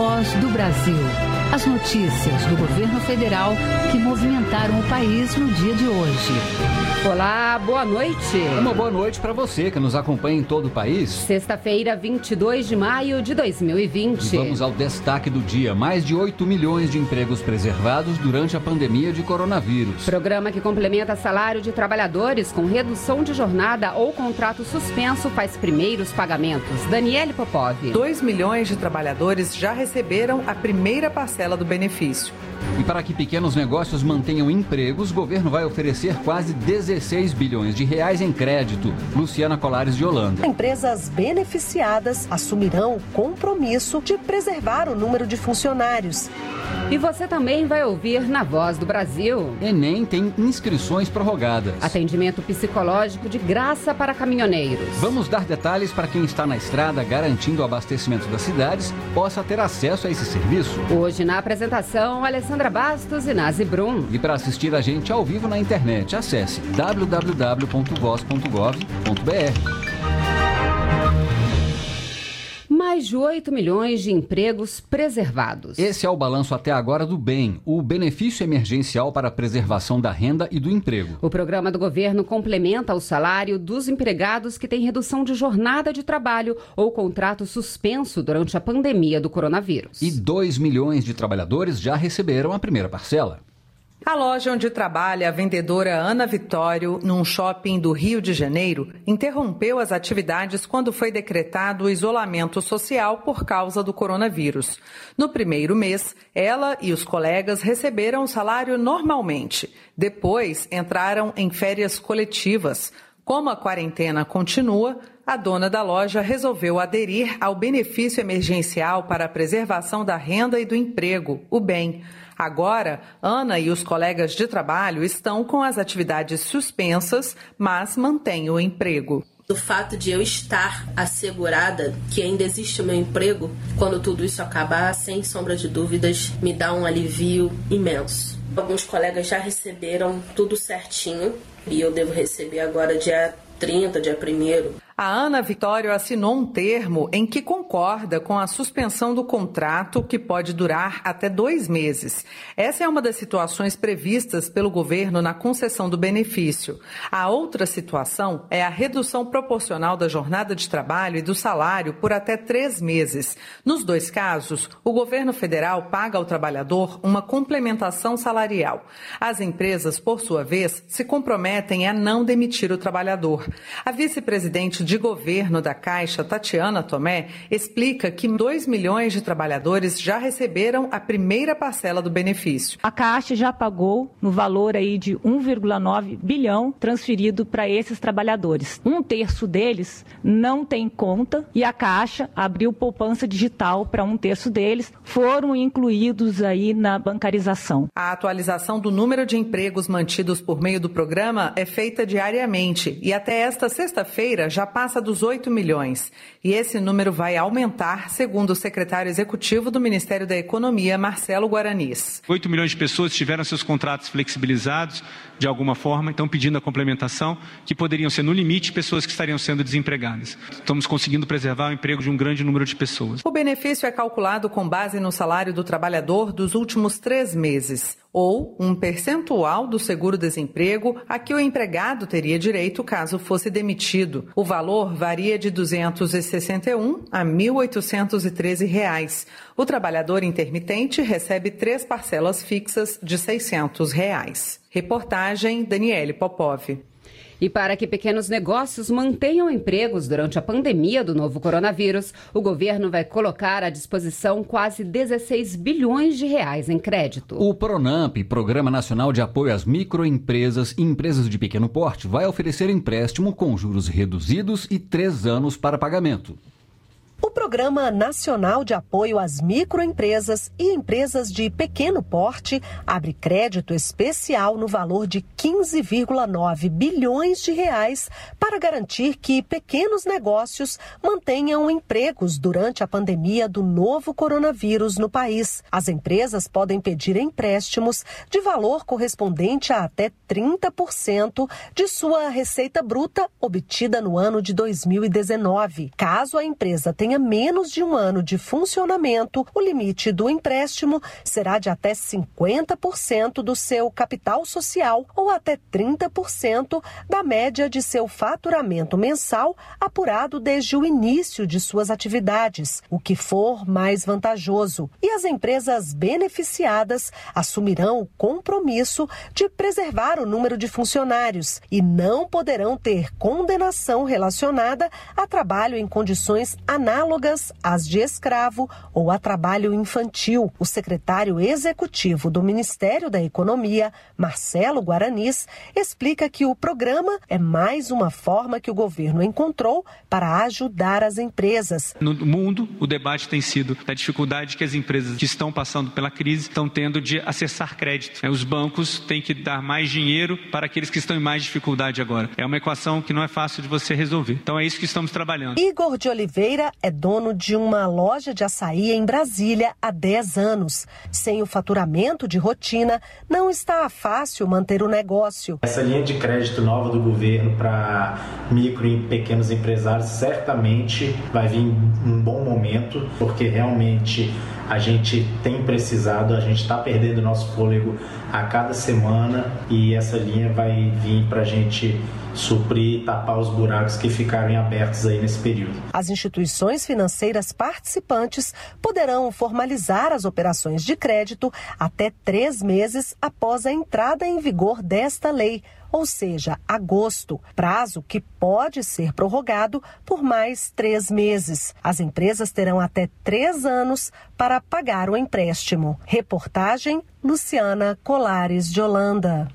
Voz do Brasil. As notícias do governo federal que movimentaram o país no dia de hoje. Olá, boa noite. Uma boa noite para você que nos acompanha em todo o país. Sexta-feira, 22 de maio de 2020. E vamos ao destaque do dia: mais de 8 milhões de empregos preservados durante a pandemia de coronavírus. Programa que complementa salário de trabalhadores com redução de jornada ou contrato suspenso faz primeiros pagamentos. Daniele Popov. 2 milhões de trabalhadores já receberam a primeira parcela do benefício. E para que pequenos negócios mantenham empregos, o governo vai oferecer quase 16 bilhões de reais em crédito. Luciana Colares de Holanda. Empresas beneficiadas assumirão o compromisso de preservar o número de funcionários. E você também vai ouvir na Voz do Brasil. Enem tem inscrições prorrogadas. Atendimento psicológico de graça para caminhoneiros. Vamos dar detalhes para quem está na estrada garantindo o abastecimento das cidades possa ter acesso a esse serviço. Hoje na apresentação, Alessandra Bastos e Nazi Brum. E para assistir a gente ao vivo na internet, acesse www.voz.gov.br. Mais de 8 milhões de empregos preservados. Esse é o balanço até agora do BEM, o benefício emergencial para a preservação da renda e do emprego. O programa do governo complementa o salário dos empregados que têm redução de jornada de trabalho ou contrato suspenso durante a pandemia do coronavírus. E 2 milhões de trabalhadores já receberam a primeira parcela. A loja onde trabalha a vendedora Ana Vitório, num shopping do Rio de Janeiro, interrompeu as atividades quando foi decretado o isolamento social por causa do coronavírus. No primeiro mês, ela e os colegas receberam o salário normalmente. Depois, entraram em férias coletivas. Como a quarentena continua, a dona da loja resolveu aderir ao benefício emergencial para a preservação da renda e do emprego, o BEM. Agora, Ana e os colegas de trabalho estão com as atividades suspensas, mas mantêm o emprego. O fato de eu estar assegurada que ainda existe o meu emprego, quando tudo isso acabar, sem sombra de dúvidas, me dá um alívio imenso. Alguns colegas já receberam tudo certinho e eu devo receber agora dia 30, dia 1 a Ana Vitório assinou um termo em que concorda com a suspensão do contrato, que pode durar até dois meses. Essa é uma das situações previstas pelo governo na concessão do benefício. A outra situação é a redução proporcional da jornada de trabalho e do salário por até três meses. Nos dois casos, o governo federal paga ao trabalhador uma complementação salarial. As empresas, por sua vez, se comprometem a não demitir o trabalhador. A vice-presidente de governo da Caixa, Tatiana Tomé, explica que 2 milhões de trabalhadores já receberam a primeira parcela do benefício. A Caixa já pagou no valor aí de 1,9 bilhão transferido para esses trabalhadores. Um terço deles não tem conta e a Caixa abriu poupança digital para um terço deles, foram incluídos aí na bancarização. A atualização do número de empregos mantidos por meio do programa é feita diariamente e até esta sexta-feira já passa dos 8 milhões. E esse número vai aumentar, segundo o secretário executivo do Ministério da Economia, Marcelo Guaranis. 8 milhões de pessoas tiveram seus contratos flexibilizados de alguma forma, estão pedindo a complementação, que poderiam ser, no limite, pessoas que estariam sendo desempregadas. Estamos conseguindo preservar o emprego de um grande número de pessoas. O benefício é calculado com base no salário do trabalhador dos últimos três meses ou um percentual do seguro-desemprego a que o empregado teria direito caso fosse demitido. O valor varia de R$ 261 a 1.813 reais. O trabalhador intermitente recebe três parcelas fixas de 600 reais. Reportagem Daniele Popov. E para que pequenos negócios mantenham empregos durante a pandemia do novo coronavírus, o governo vai colocar à disposição quase 16 bilhões de reais em crédito. O Pronamp, Programa Nacional de Apoio às Microempresas e Empresas de Pequeno Porte, vai oferecer empréstimo com juros reduzidos e três anos para pagamento. O Programa Nacional de Apoio às Microempresas e Empresas de Pequeno Porte abre crédito especial no valor de 15,9 bilhões de reais para garantir que pequenos negócios mantenham empregos durante a pandemia do novo coronavírus no país. As empresas podem pedir empréstimos de valor correspondente a até 30% de sua receita bruta obtida no ano de 2019. Caso a empresa tenha tenha menos de um ano de funcionamento, o limite do empréstimo será de até 50% do seu capital social ou até 30% da média de seu faturamento mensal apurado desde o início de suas atividades, o que for mais vantajoso. E as empresas beneficiadas assumirão o compromisso de preservar o número de funcionários e não poderão ter condenação relacionada a trabalho em condições análogas às de escravo ou a trabalho infantil. O secretário executivo do Ministério da Economia, Marcelo Guaranis, explica que o programa é mais uma forma que o governo encontrou para ajudar as empresas. No mundo, o debate tem sido da dificuldade que as empresas que estão passando pela crise estão tendo de acessar crédito. Os bancos têm que dar mais dinheiro para aqueles que estão em mais dificuldade agora. É uma equação que não é fácil de você resolver. Então é isso que estamos trabalhando. Igor de Oliveira é dono de uma loja de açaí em Brasília há 10 anos. Sem o faturamento de rotina, não está fácil manter o negócio. Essa linha de crédito nova do governo para micro e pequenos empresários certamente vai vir um bom momento, porque realmente a gente tem precisado, a gente está perdendo nosso fôlego a cada semana e essa linha vai vir para a gente suprir e tapar os buracos que ficaram abertos aí nesse período. As instituições financeiras participantes poderão formalizar as operações de crédito até três meses após a entrada em vigor desta lei, ou seja, agosto, prazo que pode ser prorrogado por mais três meses. As empresas terão até três anos para pagar o empréstimo. Reportagem Luciana Colares de Holanda.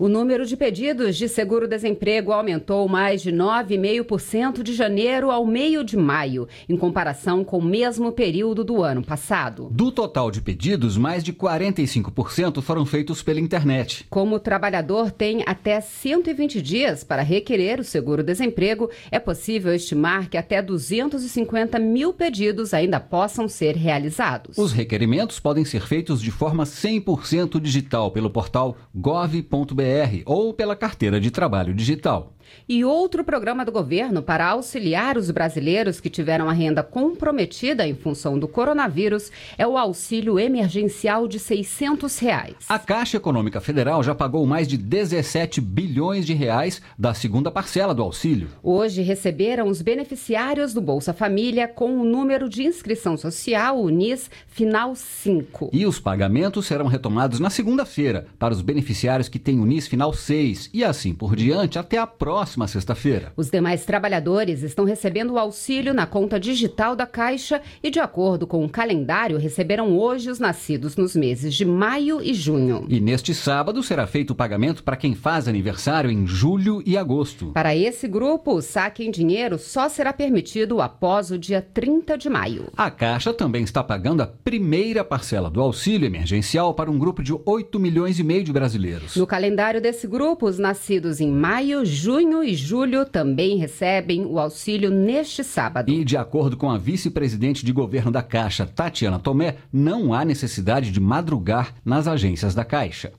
O número de pedidos de seguro-desemprego aumentou mais de 9,5% de janeiro ao meio de maio, em comparação com o mesmo período do ano passado. Do total de pedidos, mais de 45% foram feitos pela internet. Como o trabalhador tem até 120 dias para requerer o seguro-desemprego, é possível estimar que até 250 mil pedidos ainda possam ser realizados. Os requerimentos podem ser feitos de forma 100% digital pelo portal gov.br ou pela carteira de trabalho digital. E outro programa do governo para auxiliar os brasileiros que tiveram a renda comprometida em função do coronavírus é o auxílio emergencial de 600 reais. A Caixa Econômica Federal já pagou mais de 17 bilhões de reais da segunda parcela do auxílio. Hoje receberam os beneficiários do Bolsa Família com o número de inscrição social UNIS final 5. E os pagamentos serão retomados na segunda-feira para os beneficiários que têm Final 6 e assim por diante até a próxima sexta-feira. Os demais trabalhadores estão recebendo o auxílio na conta digital da Caixa e, de acordo com o calendário, receberam hoje os nascidos nos meses de maio e junho. E neste sábado será feito o pagamento para quem faz aniversário em julho e agosto. Para esse grupo, o saque em dinheiro só será permitido após o dia 30 de maio. A Caixa também está pagando a primeira parcela do auxílio emergencial para um grupo de 8 milhões e meio de brasileiros. No calendário desse grupo, os nascidos em maio, junho e julho também recebem o auxílio neste sábado. E de acordo com a vice-presidente de governo da Caixa, Tatiana Tomé, não há necessidade de madrugar nas agências da Caixa.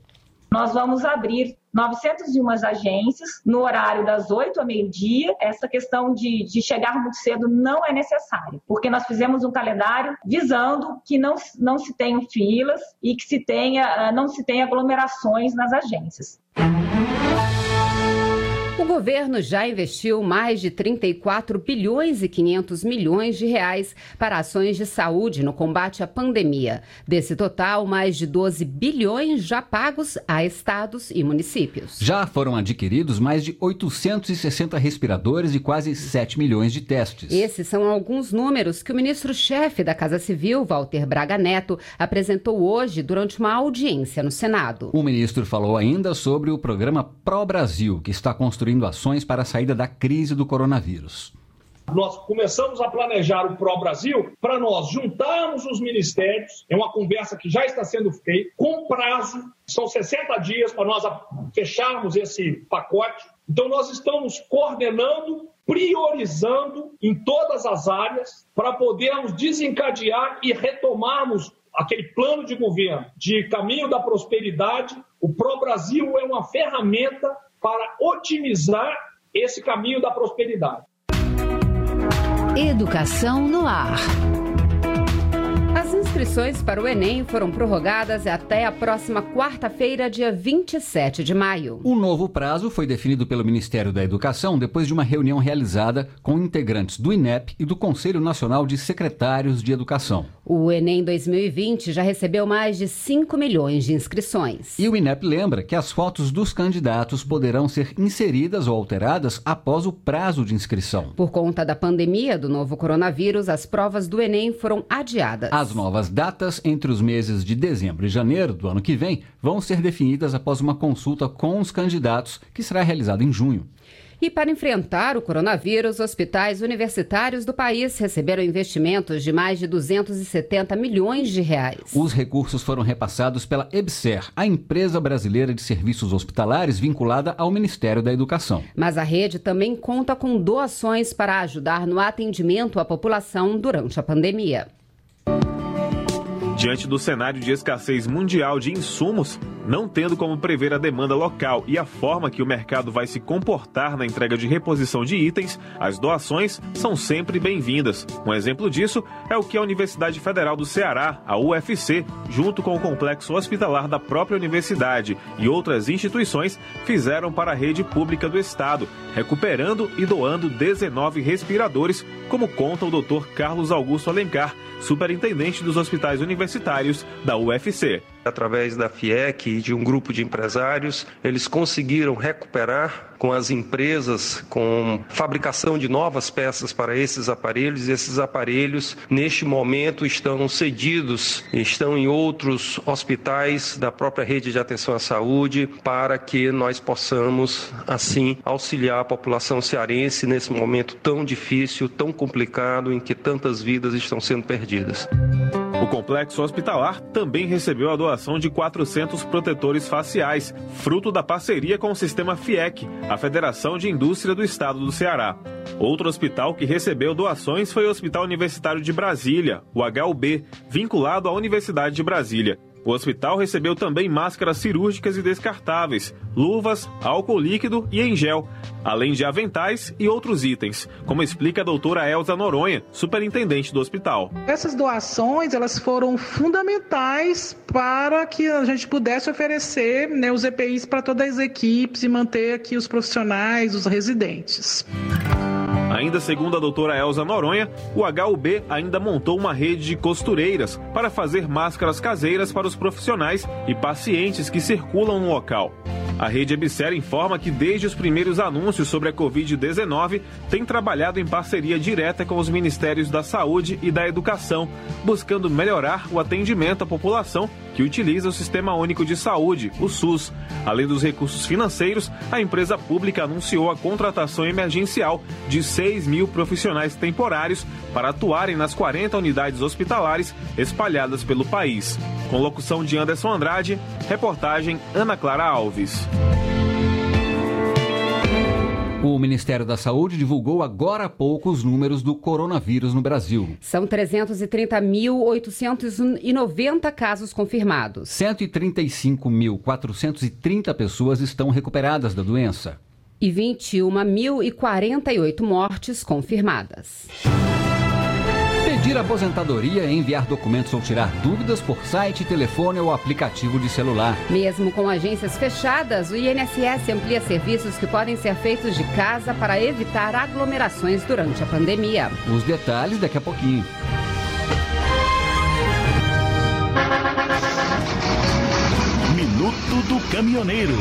Nós vamos abrir 901 agências no horário das 8 ao meio-dia. Essa questão de, de chegar muito cedo não é necessária, porque nós fizemos um calendário visando que não, não se tenham filas e que se tenha, ah, não se tenha aglomerações nas agências. Thank you. O governo já investiu mais de 34 bilhões e 500 milhões de reais para ações de saúde no combate à pandemia. Desse total, mais de 12 bilhões já pagos a estados e municípios. Já foram adquiridos mais de 860 respiradores e quase 7 milhões de testes. Esses são alguns números que o ministro-chefe da Casa Civil, Walter Braga Neto, apresentou hoje durante uma audiência no Senado. O ministro falou ainda sobre o programa Pro Brasil, que está construindo ações para a saída da crise do coronavírus. Nós começamos a planejar o Pro Brasil para nós juntarmos os ministérios, é uma conversa que já está sendo feita, com prazo, são 60 dias para nós fecharmos esse pacote. Então, nós estamos coordenando, priorizando em todas as áreas para podermos desencadear e retomarmos aquele plano de governo de caminho da prosperidade. O Pro Brasil é uma ferramenta para otimizar esse caminho da prosperidade. Educação no ar inscrições para o Enem foram prorrogadas até a próxima quarta-feira, dia 27 de maio. O novo prazo foi definido pelo Ministério da Educação depois de uma reunião realizada com integrantes do INEP e do Conselho Nacional de Secretários de Educação. O Enem 2020 já recebeu mais de 5 milhões de inscrições. E o INEP lembra que as fotos dos candidatos poderão ser inseridas ou alteradas após o prazo de inscrição. Por conta da pandemia do novo coronavírus, as provas do Enem foram adiadas. As novas as datas entre os meses de dezembro e janeiro do ano que vem vão ser definidas após uma consulta com os candidatos, que será realizada em junho. E para enfrentar o coronavírus, hospitais universitários do país receberam investimentos de mais de 270 milhões de reais. Os recursos foram repassados pela EBSER, a empresa brasileira de serviços hospitalares vinculada ao Ministério da Educação. Mas a rede também conta com doações para ajudar no atendimento à população durante a pandemia. Diante do cenário de escassez mundial de insumos, não tendo como prever a demanda local e a forma que o mercado vai se comportar na entrega de reposição de itens, as doações são sempre bem-vindas. Um exemplo disso é o que a Universidade Federal do Ceará, a UFC, junto com o complexo hospitalar da própria universidade e outras instituições, fizeram para a rede pública do estado, recuperando e doando 19 respiradores, como conta o Dr. Carlos Augusto Alencar, superintendente dos hospitais universitários da UFC. Através da FIEC e de um grupo de empresários, eles conseguiram recuperar com as empresas, com fabricação de novas peças para esses aparelhos. Esses aparelhos, neste momento, estão cedidos, estão em outros hospitais da própria rede de atenção à saúde, para que nós possamos, assim, auxiliar a população cearense nesse momento tão difícil, tão complicado, em que tantas vidas estão sendo perdidas. O complexo hospitalar também recebeu a doação de 400 protetores faciais, fruto da parceria com o sistema FIEC, a Federação de Indústria do Estado do Ceará. Outro hospital que recebeu doações foi o Hospital Universitário de Brasília, o HUB, vinculado à Universidade de Brasília. O hospital recebeu também máscaras cirúrgicas e descartáveis, luvas, álcool líquido e em gel, além de aventais e outros itens, como explica a doutora Elza Noronha, superintendente do hospital. Essas doações elas foram fundamentais para que a gente pudesse oferecer né, os EPIs para todas as equipes e manter aqui os profissionais, os residentes. Ainda segundo a doutora Elza Noronha, o HUB ainda montou uma rede de costureiras para fazer máscaras caseiras para os profissionais e pacientes que circulam no local. A rede Ebser informa que desde os primeiros anúncios sobre a Covid-19 tem trabalhado em parceria direta com os Ministérios da Saúde e da Educação, buscando melhorar o atendimento à população que utiliza o Sistema Único de Saúde, o SUS. Além dos recursos financeiros, a empresa pública anunciou a contratação emergencial de 6 mil profissionais temporários para atuarem nas 40 unidades hospitalares espalhadas pelo país. Com locução de Anderson Andrade, reportagem Ana Clara Alves. O Ministério da Saúde divulgou agora há pouco os números do coronavírus no Brasil. São 330.890 casos confirmados. 135.430 pessoas estão recuperadas da doença. E 21.048 mortes confirmadas. Pedir aposentadoria, enviar documentos ou tirar dúvidas por site, telefone ou aplicativo de celular. Mesmo com agências fechadas, o INSS amplia serviços que podem ser feitos de casa para evitar aglomerações durante a pandemia. Os detalhes daqui a pouquinho. Minuto do Caminhoneiro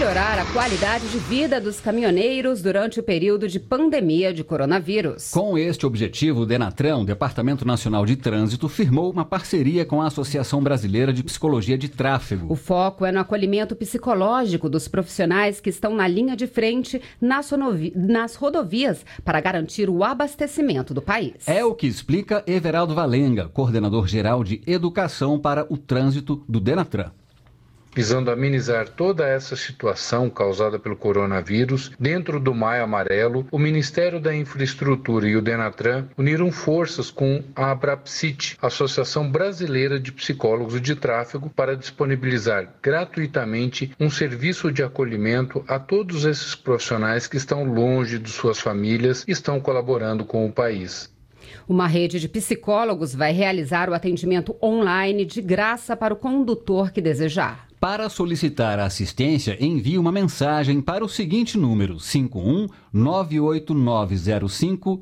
melhorar a qualidade de vida dos caminhoneiros durante o período de pandemia de coronavírus. Com este objetivo, o Denatran, o Departamento Nacional de Trânsito, firmou uma parceria com a Associação Brasileira de Psicologia de Tráfego. O foco é no acolhimento psicológico dos profissionais que estão na linha de frente nas, nas rodovias para garantir o abastecimento do país. É o que explica Everaldo Valenga, coordenador geral de Educação para o Trânsito do Denatran. Visando amenizar toda essa situação causada pelo coronavírus, dentro do Maio Amarelo, o Ministério da Infraestrutura e o Denatran uniram forças com a Abrapsit, Associação Brasileira de Psicólogos de Tráfego, para disponibilizar gratuitamente um serviço de acolhimento a todos esses profissionais que estão longe de suas famílias e estão colaborando com o país. Uma rede de psicólogos vai realizar o atendimento online de graça para o condutor que desejar. Para solicitar assistência, envie uma mensagem para o seguinte número: 51 98905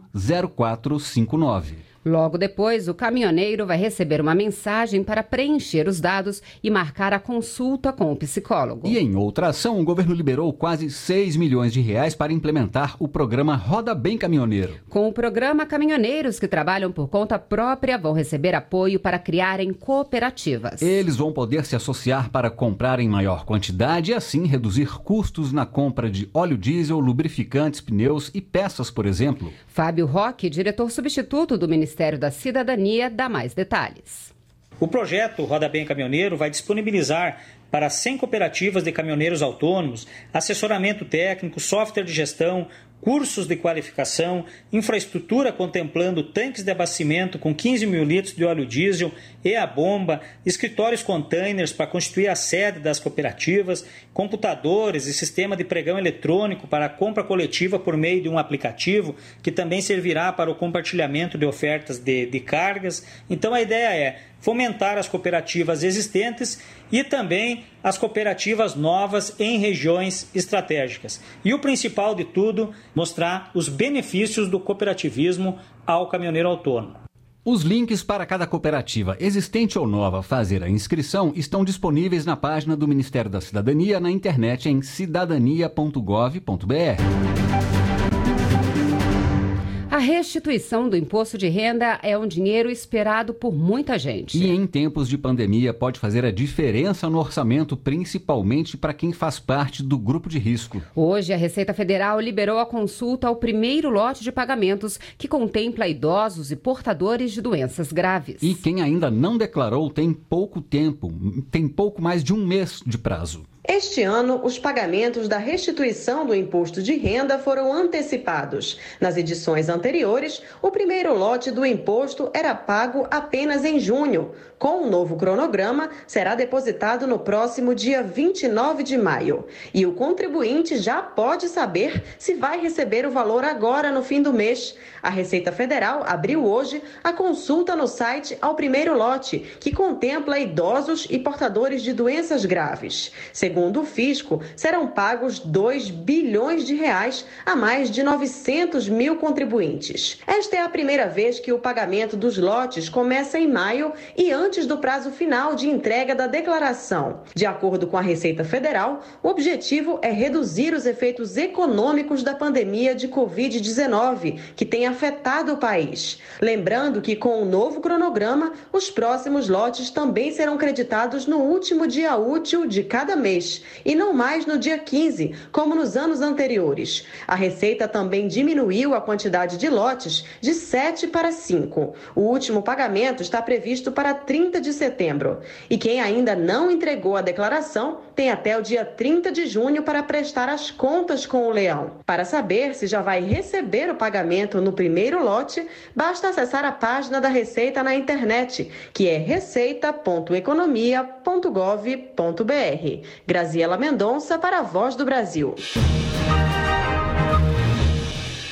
0459. Logo depois, o caminhoneiro vai receber uma mensagem para preencher os dados e marcar a consulta com o psicólogo. E em outra ação, o governo liberou quase 6 milhões de reais para implementar o programa Roda Bem Caminhoneiro. Com o programa, caminhoneiros que trabalham por conta própria vão receber apoio para criarem cooperativas. Eles vão poder se associar para comprar em maior quantidade e assim reduzir custos na compra de óleo diesel, lubrificantes, pneus e peças, por exemplo. Fábio Roque, diretor substituto do Ministério Ministério da Cidadania dá mais detalhes. O projeto Roda Bem Caminhoneiro vai disponibilizar para 100 cooperativas de caminhoneiros autônomos assessoramento técnico, software de gestão, cursos de qualificação, infraestrutura contemplando tanques de abastecimento com 15 mil litros de óleo diesel e a bomba, escritórios containers para constituir a sede das cooperativas, computadores e sistema de pregão eletrônico para a compra coletiva por meio de um aplicativo que também servirá para o compartilhamento de ofertas de, de cargas. Então a ideia é fomentar as cooperativas existentes e também as cooperativas novas em regiões estratégicas. E o principal de tudo, mostrar os benefícios do cooperativismo ao caminhoneiro autônomo. Os links para cada cooperativa, existente ou nova, fazer a inscrição estão disponíveis na página do Ministério da Cidadania na internet em cidadania.gov.br. A restituição do imposto de renda é um dinheiro esperado por muita gente. E em tempos de pandemia pode fazer a diferença no orçamento, principalmente para quem faz parte do grupo de risco. Hoje, a Receita Federal liberou a consulta ao primeiro lote de pagamentos que contempla idosos e portadores de doenças graves. E quem ainda não declarou tem pouco tempo, tem pouco mais de um mês de prazo. Este ano, os pagamentos da restituição do imposto de renda foram antecipados. Nas edições anteriores, o primeiro lote do imposto era pago apenas em junho. Com o um novo cronograma, será depositado no próximo dia 29 de maio. E o contribuinte já pode saber se vai receber o valor agora no fim do mês. A Receita Federal abriu hoje a consulta no site ao primeiro lote, que contempla idosos e portadores de doenças graves. Segundo o fisco, serão pagos 2 bilhões de reais a mais de 900 mil contribuintes. Esta é a primeira vez que o pagamento dos lotes começa em maio e antes do prazo final de entrega da declaração. De acordo com a Receita Federal, o objetivo é reduzir os efeitos econômicos da pandemia de Covid-19, que tem afetado o país. Lembrando que, com o novo cronograma, os próximos lotes também serão creditados no último dia útil de cada mês e não mais no dia 15, como nos anos anteriores. A Receita também diminuiu a quantidade de lotes de 7 para 5. O último pagamento está previsto para 30 30 de setembro. E quem ainda não entregou a declaração tem até o dia 30 de junho para prestar as contas com o leão. Para saber se já vai receber o pagamento no primeiro lote, basta acessar a página da Receita na internet, que é receita.economia.gov.br. Graziela Mendonça para a Voz do Brasil.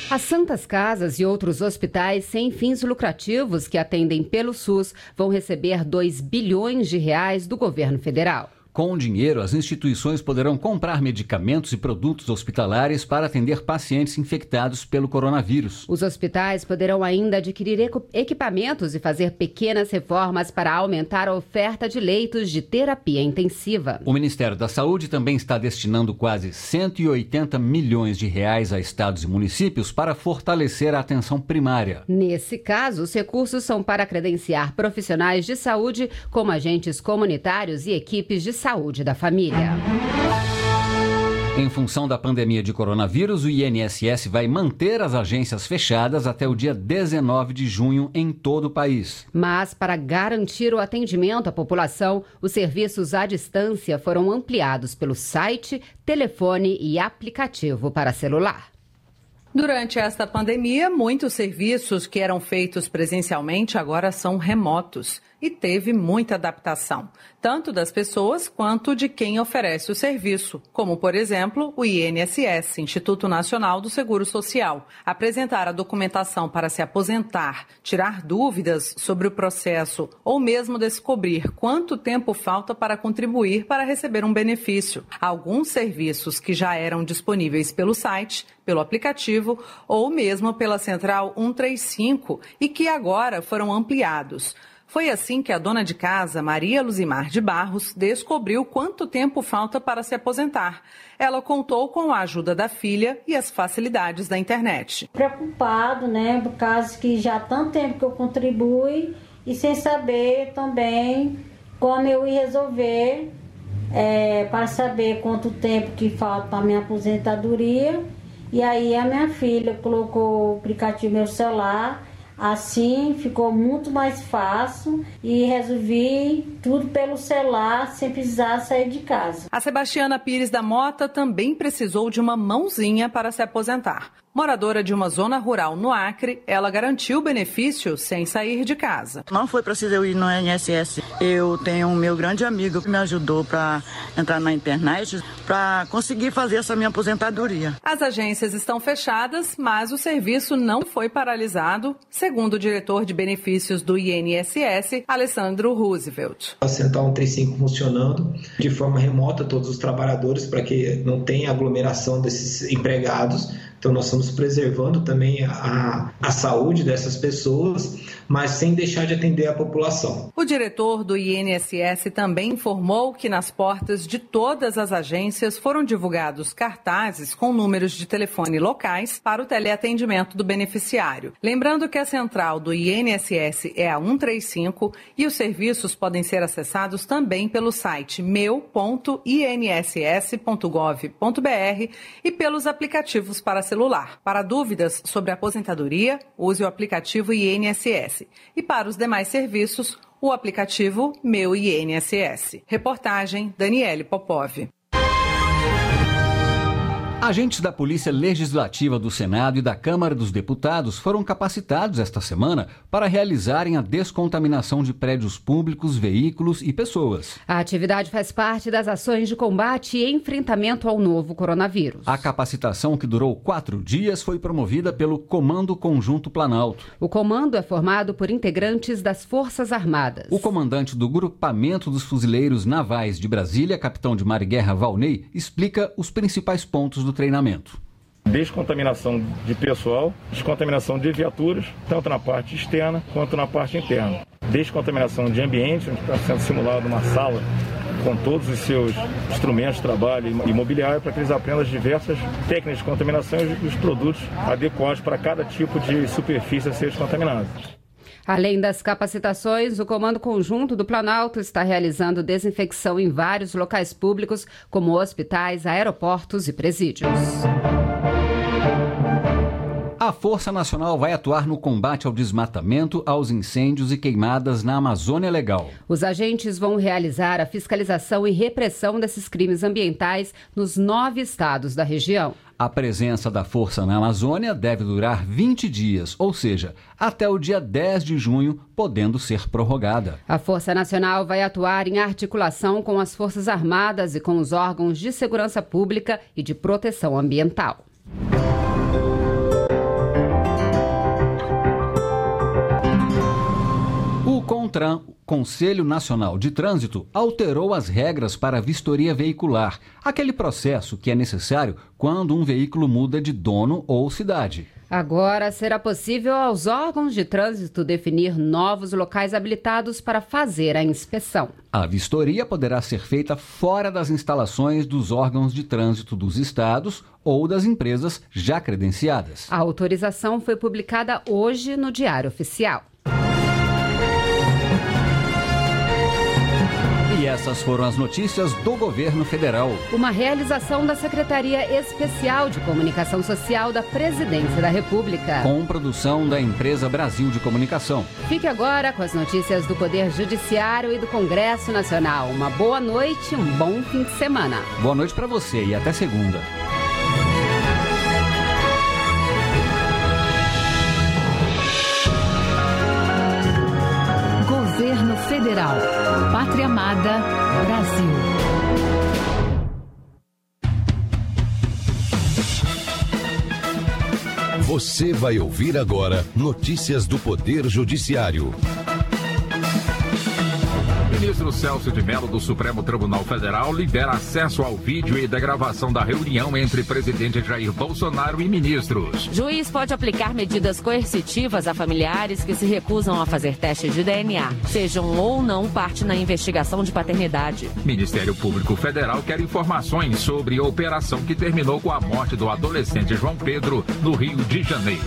As Santas Casas e outros hospitais sem fins lucrativos que atendem pelo SUS vão receber 2 bilhões de reais do governo federal. Com o dinheiro, as instituições poderão comprar medicamentos e produtos hospitalares para atender pacientes infectados pelo coronavírus. Os hospitais poderão ainda adquirir equipamentos e fazer pequenas reformas para aumentar a oferta de leitos de terapia intensiva. O Ministério da Saúde também está destinando quase 180 milhões de reais a estados e municípios para fortalecer a atenção primária. Nesse caso, os recursos são para credenciar profissionais de saúde como agentes comunitários e equipes de saúde saúde da família. Em função da pandemia de coronavírus, o INSS vai manter as agências fechadas até o dia 19 de junho em todo o país. Mas, para garantir o atendimento à população, os serviços à distância foram ampliados pelo site, telefone e aplicativo para celular. Durante esta pandemia, muitos serviços que eram feitos presencialmente agora são remotos e teve muita adaptação, tanto das pessoas quanto de quem oferece o serviço, como, por exemplo, o INSS, Instituto Nacional do Seguro Social. Apresentar a documentação para se aposentar, tirar dúvidas sobre o processo ou mesmo descobrir quanto tempo falta para contribuir para receber um benefício. Alguns serviços que já eram disponíveis pelo site, pelo aplicativo ou mesmo pela Central 135 e que agora foram ampliados. Foi assim que a dona de casa, Maria Luzimar de Barros, descobriu quanto tempo falta para se aposentar. Ela contou com a ajuda da filha e as facilidades da internet. Preocupado, né, por causa que já há tanto tempo que eu contribuo e sem saber também como eu ia resolver é, para saber quanto tempo que falta para minha aposentadoria. E aí a minha filha colocou o aplicativo no meu celular Assim ficou muito mais fácil e resolvi tudo pelo celular sem precisar sair de casa. A Sebastiana Pires da Mota também precisou de uma mãozinha para se aposentar. Moradora de uma zona rural no Acre, ela garantiu o benefício sem sair de casa. Não foi preciso eu ir no INSS. Eu tenho um meu grande amigo que me ajudou para entrar na internet para conseguir fazer essa minha aposentadoria. As agências estão fechadas, mas o serviço não foi paralisado, segundo o diretor de benefícios do INSS, Alessandro Roosevelt. A Central 135 funcionando de forma remota todos os trabalhadores para que não tenha aglomeração desses empregados então, nós estamos preservando também a, a saúde dessas pessoas, mas sem deixar de atender a população. O diretor do INSS também informou que nas portas de todas as agências foram divulgados cartazes com números de telefone locais para o teleatendimento do beneficiário. Lembrando que a central do INSS é a 135 e os serviços podem ser acessados também pelo site meu.inss.gov.br e pelos aplicativos para celular. Para dúvidas sobre aposentadoria, use o aplicativo INSS. E para os demais serviços, o aplicativo Meu INSS. Reportagem Daniele Popov. Agentes da Polícia Legislativa do Senado e da Câmara dos Deputados foram capacitados esta semana para realizarem a descontaminação de prédios públicos, veículos e pessoas. A atividade faz parte das ações de combate e enfrentamento ao novo coronavírus. A capacitação, que durou quatro dias, foi promovida pelo Comando Conjunto Planalto. O comando é formado por integrantes das Forças Armadas. O comandante do Grupamento dos Fuzileiros Navais de Brasília, capitão de mar e guerra Valnei, explica os principais pontos do treinamento. Descontaminação de pessoal, descontaminação de viaturas, tanto na parte externa quanto na parte interna. Descontaminação de ambiente, onde está sendo simulada uma sala com todos os seus instrumentos de trabalho e imobiliário para que eles aprendam as diversas técnicas de contaminação e os produtos adequados para cada tipo de superfície a ser descontaminada. Além das capacitações, o Comando Conjunto do Planalto está realizando desinfecção em vários locais públicos, como hospitais, aeroportos e presídios. A Força Nacional vai atuar no combate ao desmatamento, aos incêndios e queimadas na Amazônia Legal. Os agentes vão realizar a fiscalização e repressão desses crimes ambientais nos nove estados da região. A presença da força na Amazônia deve durar 20 dias, ou seja, até o dia 10 de junho, podendo ser prorrogada. A Força Nacional vai atuar em articulação com as Forças Armadas e com os órgãos de segurança pública e de proteção ambiental. O CONTRAN, Conselho Nacional de Trânsito, alterou as regras para a vistoria veicular, aquele processo que é necessário quando um veículo muda de dono ou cidade. Agora será possível aos órgãos de trânsito definir novos locais habilitados para fazer a inspeção. A vistoria poderá ser feita fora das instalações dos órgãos de trânsito dos estados ou das empresas já credenciadas. A autorização foi publicada hoje no Diário Oficial. Essas foram as notícias do governo federal. Uma realização da Secretaria Especial de Comunicação Social da Presidência da República. Com produção da empresa Brasil de Comunicação. Fique agora com as notícias do Poder Judiciário e do Congresso Nacional. Uma boa noite, um bom fim de semana. Boa noite para você e até segunda. Governo Federal. Pátria Amada, Brasil. Você vai ouvir agora notícias do Poder Judiciário. Ministro Celso de Mello do Supremo Tribunal Federal libera acesso ao vídeo e da gravação da reunião entre presidente Jair Bolsonaro e ministros. Juiz pode aplicar medidas coercitivas a familiares que se recusam a fazer teste de DNA, sejam ou não parte na investigação de paternidade. Ministério Público Federal quer informações sobre a operação que terminou com a morte do adolescente João Pedro no Rio de Janeiro.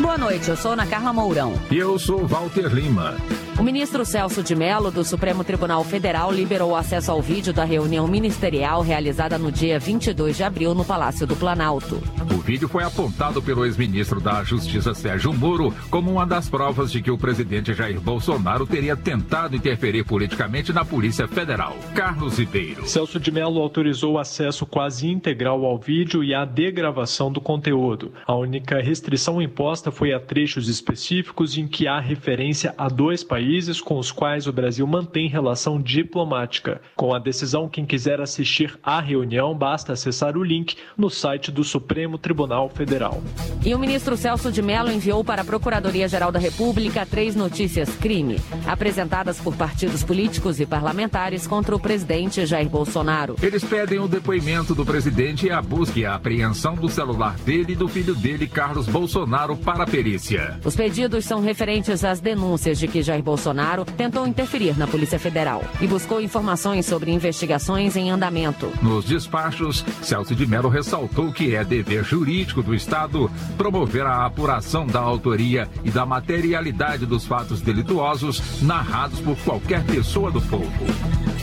Boa noite, eu sou Ana Carla Mourão. E eu sou Walter Lima. O ministro Celso de Mello, do Supremo Tribunal Federal, liberou o acesso ao vídeo da reunião ministerial realizada no dia 22 de abril no Palácio do Planalto. O vídeo foi apontado pelo ex-ministro da Justiça Sérgio Moro como uma das provas de que o presidente Jair Bolsonaro teria tentado interferir politicamente na Polícia Federal. Carlos Ribeiro. Celso de Mello autorizou o acesso quase integral ao vídeo e a degravação do conteúdo. A única restrição imposta foi a trechos específicos em que há referência a dois países países com os quais o Brasil mantém relação diplomática. Com a decisão, quem quiser assistir à reunião basta acessar o link no site do Supremo Tribunal Federal. E o ministro Celso de Mello enviou para a Procuradoria-Geral da República três notícias crime, apresentadas por partidos políticos e parlamentares contra o presidente Jair Bolsonaro. Eles pedem o depoimento do presidente e a busca e a apreensão do celular dele e do filho dele, Carlos Bolsonaro, para a perícia. Os pedidos são referentes às denúncias de que Jair Bolsonaro Bolsonaro tentou interferir na Polícia Federal e buscou informações sobre investigações em andamento. Nos despachos, Celso de Mello ressaltou que é dever jurídico do Estado promover a apuração da autoria e da materialidade dos fatos delituosos narrados por qualquer pessoa do povo.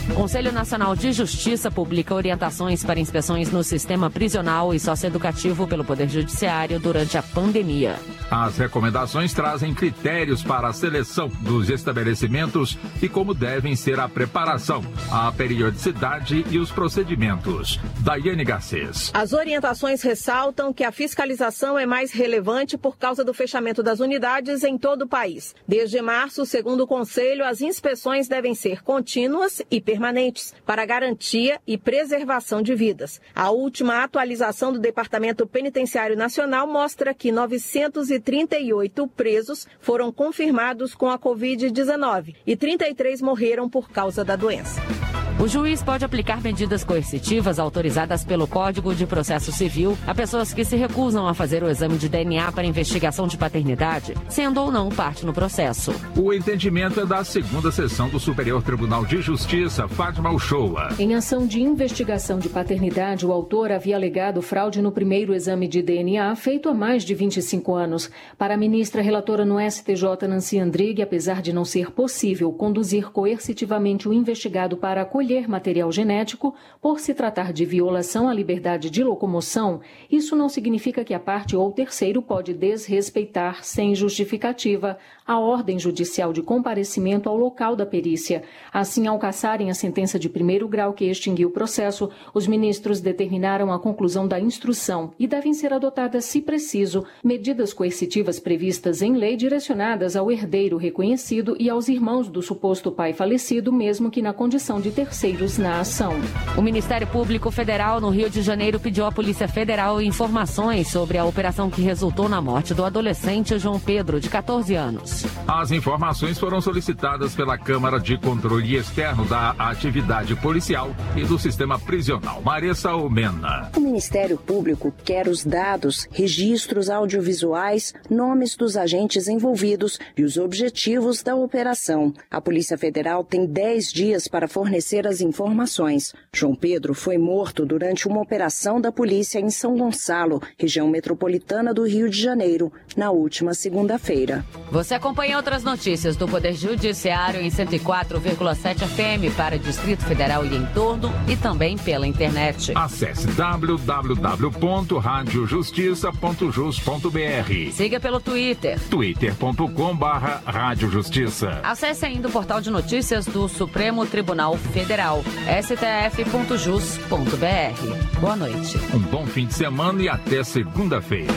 O Conselho Nacional de Justiça publica orientações para inspeções no sistema prisional e socioeducativo pelo Poder Judiciário durante a pandemia. As recomendações trazem critérios para a seleção dos estabelecimentos e como devem ser a preparação, a periodicidade e os procedimentos. Daiane Garcês. As orientações ressaltam que a fiscalização é mais relevante por causa do fechamento das unidades em todo o país. Desde março, segundo o Conselho, as inspeções devem ser contínuas e permanentes para garantia e preservação de vidas. A última atualização do Departamento Penitenciário Nacional mostra que 938 presos foram confirmados com a Covid-19 e 33 morreram por causa da doença. O juiz pode aplicar medidas coercitivas autorizadas pelo Código de Processo Civil a pessoas que se recusam a fazer o exame de DNA para investigação de paternidade, sendo ou não parte no processo. O entendimento é da segunda sessão do Superior Tribunal de Justiça, Fátima Uchoa. Em ação de investigação de paternidade, o autor havia alegado fraude no primeiro exame de DNA feito há mais de 25 anos. Para a ministra relatora no STJ, Nancy Andrighi, apesar de não ser possível conduzir coercitivamente o investigado para acolher material genético por se tratar de violação à liberdade de locomoção, isso não significa que a parte ou terceiro pode desrespeitar, sem justificativa, a ordem judicial de comparecimento ao local da perícia. Assim, ao caçarem a sentença de primeiro grau que extinguiu o processo, os ministros determinaram a conclusão da instrução e devem ser adotadas, se preciso, medidas coercitivas previstas em lei direcionadas ao herdeiro reconhecido e aos irmãos do suposto pai falecido, mesmo que na condição de terceiros na ação. O Ministério Público Federal no Rio de Janeiro pediu à Polícia Federal informações sobre a operação que resultou na morte do adolescente João Pedro, de 14 anos. As informações foram solicitadas pela Câmara de Controle Externo da Atividade Policial e do Sistema Prisional. Maressa Omena. O Ministério Público quer os dados, registros audiovisuais, nomes dos agentes envolvidos e os objetivos da operação. A Polícia Federal tem 10 dias para fornecer as informações. João Pedro foi morto durante uma operação da polícia em São Gonçalo, região metropolitana do Rio de Janeiro, na última segunda-feira. Você acompanha outras notícias do Poder Judiciário em 104,7 FM para Distrito Federal e em torno e também pela internet. Acesse www.radiojustiça.jus.br. Siga pelo Twitter. twitter.com barra Justiça. Acesse ainda o portal de notícias do Supremo Tribunal Federal, stf.jus.br. Boa noite. Um bom fim de semana e até segunda-feira.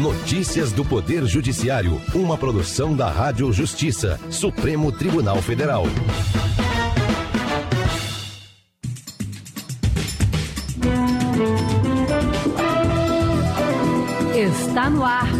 Notícias do Poder Judiciário, uma produção da Rádio Justiça, Supremo Tribunal Federal. Está no ar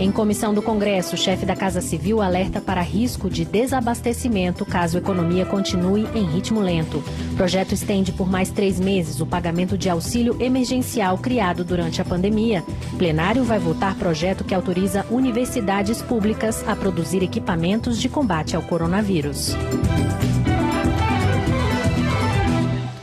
Em comissão do Congresso, o chefe da Casa Civil alerta para risco de desabastecimento caso a economia continue em ritmo lento. O projeto estende por mais três meses o pagamento de auxílio emergencial criado durante a pandemia. O plenário vai votar projeto que autoriza universidades públicas a produzir equipamentos de combate ao coronavírus.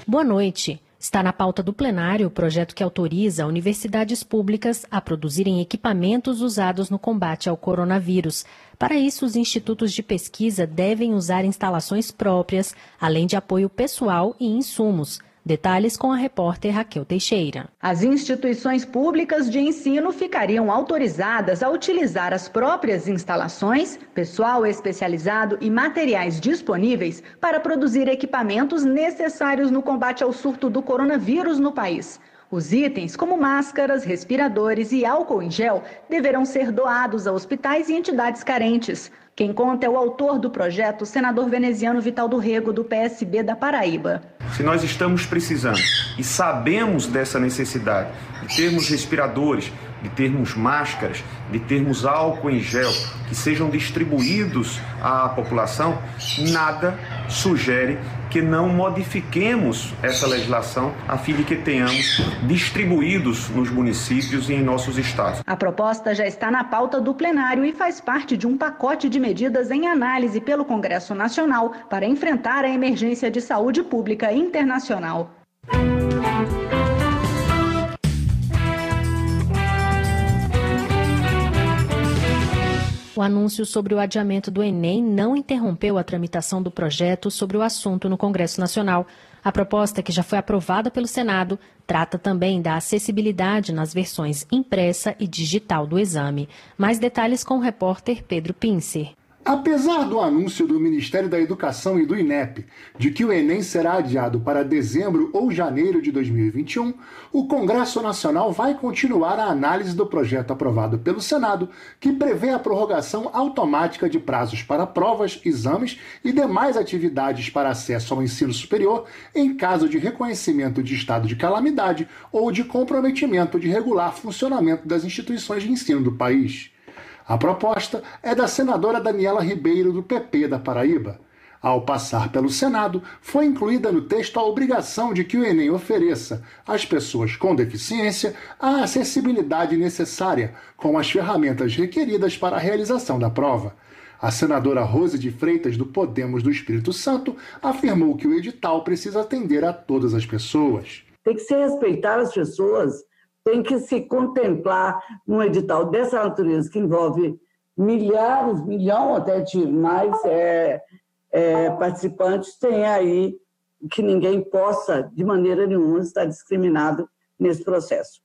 Boa noite. Está na pauta do plenário o projeto que autoriza universidades públicas a produzirem equipamentos usados no combate ao coronavírus. Para isso, os institutos de pesquisa devem usar instalações próprias, além de apoio pessoal e insumos. Detalhes com a repórter Raquel Teixeira. As instituições públicas de ensino ficariam autorizadas a utilizar as próprias instalações, pessoal especializado e materiais disponíveis para produzir equipamentos necessários no combate ao surto do coronavírus no país. Os itens, como máscaras, respiradores e álcool em gel, deverão ser doados a hospitais e entidades carentes. Quem conta é o autor do projeto, o senador veneziano Vital do Rego, do PSB da Paraíba. Se nós estamos precisando e sabemos dessa necessidade de termos respiradores, de termos máscaras, de termos álcool em gel que sejam distribuídos à população, nada sugere que não modifiquemos essa legislação a fim de que tenhamos distribuídos nos municípios e em nossos estados. A proposta já está na pauta do plenário e faz parte de um pacote de medidas em análise pelo Congresso Nacional para enfrentar a emergência de saúde pública internacional. Anúncio sobre o adiamento do Enem não interrompeu a tramitação do projeto sobre o assunto no Congresso Nacional. A proposta, que já foi aprovada pelo Senado, trata também da acessibilidade nas versões impressa e digital do exame. Mais detalhes com o repórter Pedro Pincer. Apesar do anúncio do Ministério da Educação e do INEP de que o Enem será adiado para dezembro ou janeiro de 2021, o Congresso Nacional vai continuar a análise do projeto aprovado pelo Senado, que prevê a prorrogação automática de prazos para provas, exames e demais atividades para acesso ao ensino superior em caso de reconhecimento de estado de calamidade ou de comprometimento de regular funcionamento das instituições de ensino do país. A proposta é da senadora Daniela Ribeiro, do PP da Paraíba. Ao passar pelo Senado, foi incluída no texto a obrigação de que o Enem ofereça às pessoas com deficiência a acessibilidade necessária com as ferramentas requeridas para a realização da prova. A senadora Rose de Freitas, do Podemos do Espírito Santo, afirmou que o edital precisa atender a todas as pessoas. Tem que se respeitar as pessoas tem que se contemplar num edital dessa natureza, que envolve milhares, milhão até de mais é, é, participantes, tem aí que ninguém possa, de maneira nenhuma, estar discriminado nesse processo.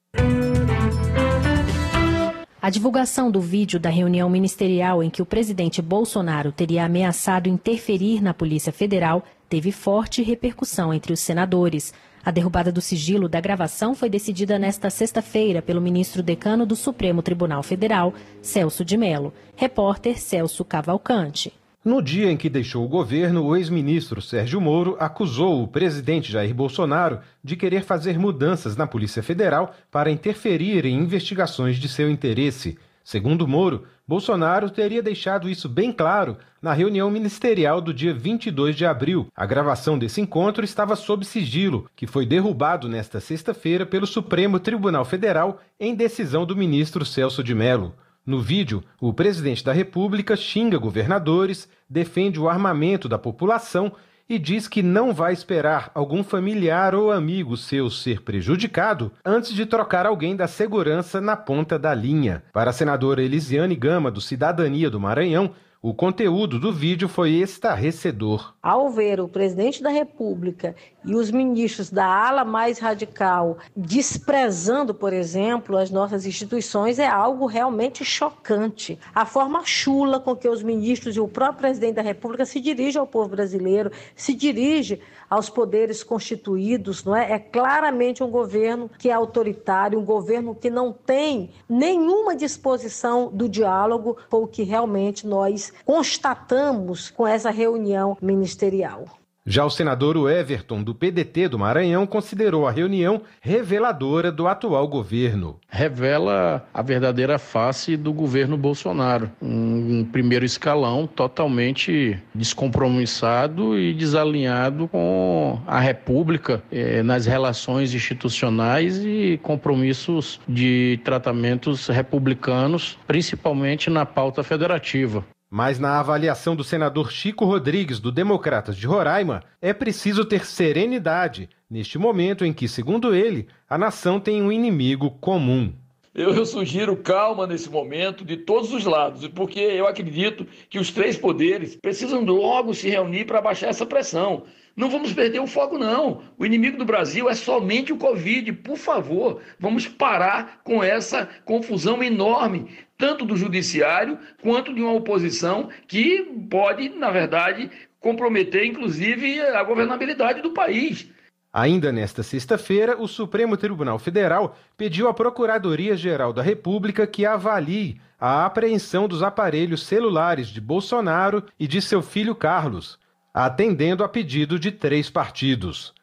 A divulgação do vídeo da reunião ministerial em que o presidente Bolsonaro teria ameaçado interferir na Polícia Federal teve forte repercussão entre os senadores. A derrubada do sigilo da gravação foi decidida nesta sexta-feira pelo ministro decano do Supremo Tribunal Federal, Celso de Mello. Repórter Celso Cavalcante. No dia em que deixou o governo, o ex-ministro Sérgio Moro acusou o presidente Jair Bolsonaro de querer fazer mudanças na Polícia Federal para interferir em investigações de seu interesse. Segundo Moro, Bolsonaro teria deixado isso bem claro na reunião ministerial do dia 22 de abril. A gravação desse encontro estava sob sigilo, que foi derrubado nesta sexta-feira pelo Supremo Tribunal Federal em decisão do ministro Celso de Mello. No vídeo, o presidente da República xinga governadores, defende o armamento da população e diz que não vai esperar algum familiar ou amigo seu ser prejudicado antes de trocar alguém da segurança na ponta da linha. Para a senadora Elisiane Gama, do Cidadania do Maranhão, o conteúdo do vídeo foi estarrecedor. Ao ver o presidente da República e os ministros da ala mais radical desprezando, por exemplo, as nossas instituições, é algo realmente chocante. A forma chula com que os ministros e o próprio presidente da República se dirigem ao povo brasileiro, se dirige aos poderes constituídos, não é? É claramente um governo que é autoritário, um governo que não tem nenhuma disposição do diálogo, foi o que realmente nós constatamos com essa reunião ministerial. Já o senador Everton, do PDT do Maranhão, considerou a reunião reveladora do atual governo. Revela a verdadeira face do governo Bolsonaro. Um primeiro escalão totalmente descompromissado e desalinhado com a República eh, nas relações institucionais e compromissos de tratamentos republicanos, principalmente na pauta federativa. Mas na avaliação do senador Chico Rodrigues, do Democratas de Roraima, é preciso ter serenidade neste momento em que, segundo ele, a nação tem um inimigo comum. Eu, sugiro calma nesse momento de todos os lados, porque eu acredito que os três poderes precisam logo se reunir para baixar essa pressão. Não vamos perder o foco, não. O inimigo do Brasil é somente o Covid. Por favor, vamos parar com essa confusão enorme, tanto do judiciário quanto de uma oposição que pode, na verdade, comprometer, inclusive, a governabilidade do país. Ainda nesta sexta-feira, o Supremo Tribunal Federal pediu à Procuradoria-Geral da República que avalie a apreensão dos aparelhos celulares de Bolsonaro e de seu filho Carlos atendendo a pedido de três partidos.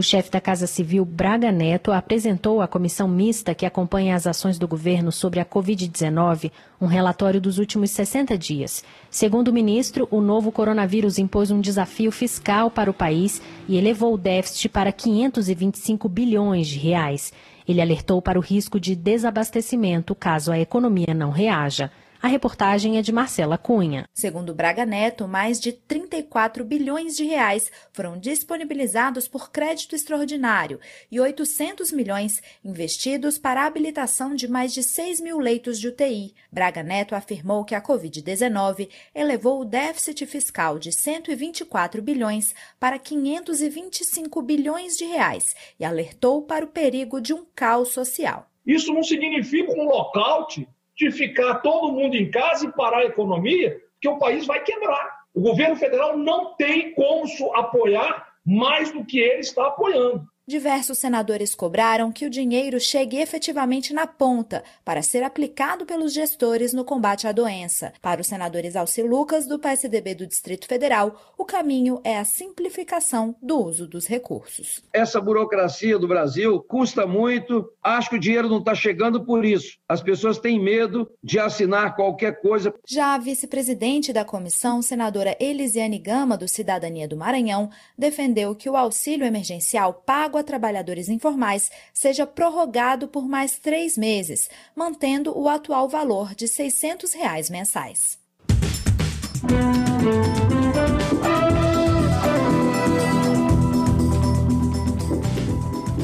O chefe da Casa Civil, Braga Neto, apresentou à comissão mista que acompanha as ações do governo sobre a Covid-19 um relatório dos últimos 60 dias. Segundo o ministro, o novo coronavírus impôs um desafio fiscal para o país e elevou o déficit para 525 bilhões de reais. Ele alertou para o risco de desabastecimento caso a economia não reaja. A reportagem é de Marcela Cunha. Segundo Braga Neto, mais de 34 bilhões de reais foram disponibilizados por crédito extraordinário e 800 milhões investidos para a habilitação de mais de 6 mil leitos de UTI. Braga Neto afirmou que a Covid-19 elevou o déficit fiscal de 124 bilhões para 525 bilhões de reais e alertou para o perigo de um caos social. Isso não significa um lockout de ficar todo mundo em casa e parar a economia, que o país vai quebrar. O governo federal não tem como apoiar mais do que ele está apoiando. Diversos senadores cobraram que o dinheiro chegue efetivamente na ponta para ser aplicado pelos gestores no combate à doença. Para os senadores Alci Lucas, do PSDB do Distrito Federal, o caminho é a simplificação do uso dos recursos. Essa burocracia do Brasil custa muito, acho que o dinheiro não está chegando por isso. As pessoas têm medo de assinar qualquer coisa. Já a vice-presidente da comissão, senadora Elisiane Gama, do Cidadania do Maranhão, defendeu que o auxílio emergencial pago a trabalhadores informais seja prorrogado por mais três meses, mantendo o atual valor de 600 reais mensais.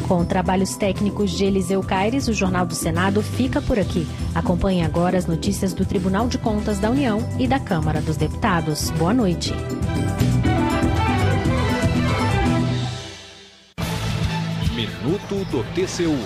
Com trabalhos técnicos de Eliseu Caires, o Jornal do Senado fica por aqui. Acompanhe agora as notícias do Tribunal de Contas da União e da Câmara dos Deputados. Boa noite. Minuto do TCU.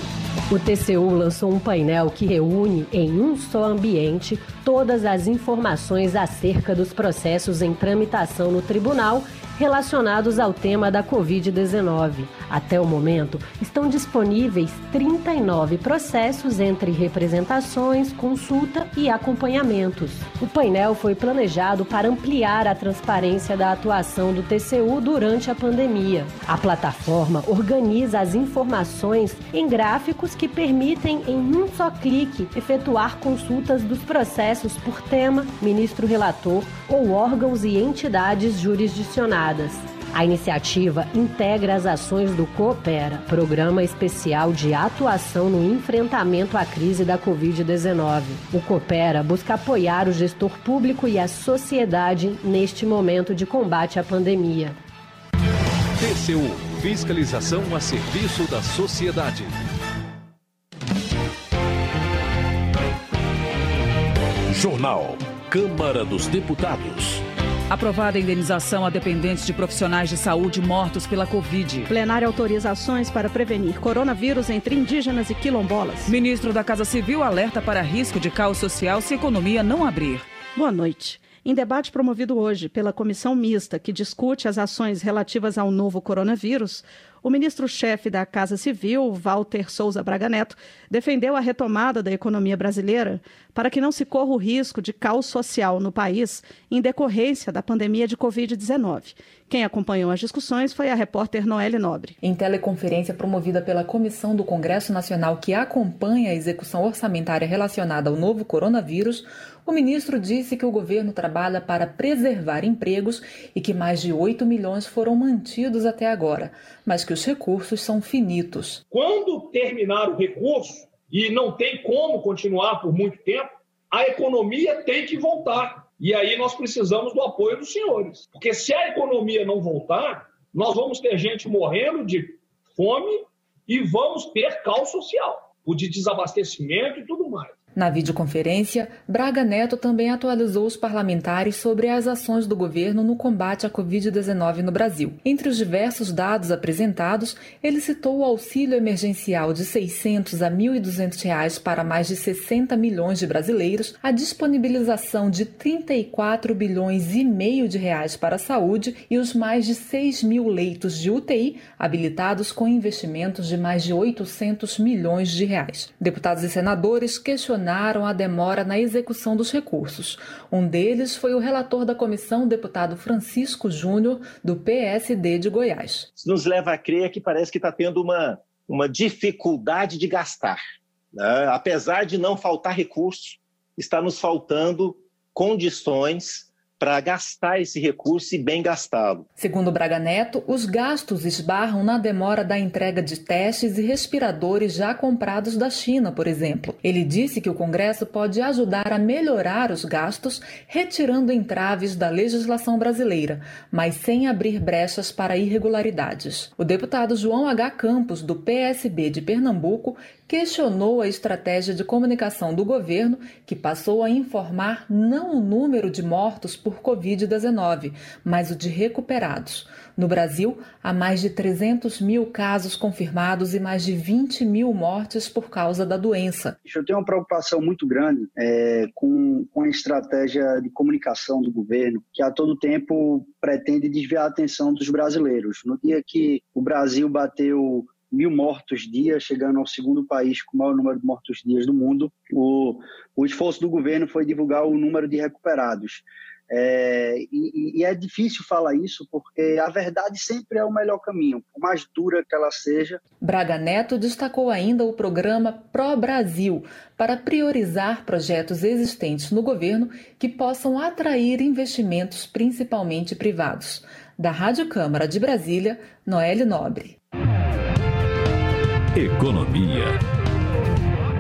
O TCU lançou um painel que reúne em um só ambiente todas as informações acerca dos processos em tramitação no tribunal relacionados ao tema da Covid-19. Até o momento, estão disponíveis 39 processos entre representações, consulta e acompanhamentos. O painel foi planejado para ampliar a transparência da atuação do TCU durante a pandemia. A plataforma organiza as informações em gráficos que permitem, em um só clique, efetuar consultas dos processos por tema, ministro relator ou órgãos e entidades jurisdicionadas. A iniciativa integra as ações do Coopera, Programa Especial de Atuação no Enfrentamento à Crise da Covid-19. O Coopera busca apoiar o gestor público e a sociedade neste momento de combate à pandemia. TCU Fiscalização a serviço da sociedade. Jornal. Câmara dos Deputados. Aprovada a indenização a dependentes de profissionais de saúde mortos pela Covid. Plenária autoriza ações para prevenir coronavírus entre indígenas e quilombolas. Ministro da Casa Civil alerta para risco de caos social se a economia não abrir. Boa noite. Em debate promovido hoje pela comissão mista que discute as ações relativas ao novo coronavírus, o ministro-chefe da Casa Civil, Walter Souza Braga Neto, defendeu a retomada da economia brasileira para que não se corra o risco de caos social no país em decorrência da pandemia de Covid-19. Quem acompanhou as discussões foi a repórter Noelle Nobre. Em teleconferência promovida pela Comissão do Congresso Nacional que acompanha a execução orçamentária relacionada ao novo coronavírus, o ministro disse que o governo trabalha para preservar empregos e que mais de 8 milhões foram mantidos até agora, mas que os recursos são finitos. Quando terminar o recurso, e não tem como continuar por muito tempo, a economia tem que voltar. E aí nós precisamos do apoio dos senhores. Porque se a economia não voltar, nós vamos ter gente morrendo de fome e vamos ter caos social, o de desabastecimento e tudo mais. Na videoconferência, Braga Neto também atualizou os parlamentares sobre as ações do governo no combate à Covid-19 no Brasil. Entre os diversos dados apresentados, ele citou o auxílio emergencial de R$ 600 a 1.200 reais para mais de 60 milhões de brasileiros, a disponibilização de 34 bilhões e meio de reais para a saúde e os mais de 6 mil leitos de UTI habilitados com investimentos de mais de 800 milhões de reais. Deputados e senadores questionaram a demora na execução dos recursos. Um deles foi o relator da comissão, deputado Francisco Júnior, do PSD de Goiás. Isso nos leva a crer que parece que está tendo uma, uma dificuldade de gastar. Né? Apesar de não faltar recursos, está nos faltando condições para gastar esse recurso e bem gastá-lo. Segundo Braga Neto, os gastos esbarram na demora da entrega de testes e respiradores já comprados da China, por exemplo. Ele disse que o Congresso pode ajudar a melhorar os gastos, retirando entraves da legislação brasileira, mas sem abrir brechas para irregularidades. O deputado João H. Campos, do PSB de Pernambuco, questionou a estratégia de comunicação do governo, que passou a informar não o número de mortos por Covid-19, mas o de recuperados. No Brasil, há mais de 300 mil casos confirmados e mais de 20 mil mortes por causa da doença. Eu tenho uma preocupação muito grande é, com, com a estratégia de comunicação do governo, que a todo tempo pretende desviar a atenção dos brasileiros. No dia que o Brasil bateu mil mortos dia, chegando ao segundo país com o maior número de mortos dias do mundo. O, o esforço do governo foi divulgar o número de recuperados. É, e, e, é difícil falar isso porque a verdade sempre é o melhor caminho, por mais dura que ela seja. Braga Neto destacou ainda o programa Pro Brasil para priorizar projetos existentes no governo que possam atrair investimentos, principalmente privados. Da Rádio Câmara de Brasília, Noelle Nobre. Economia.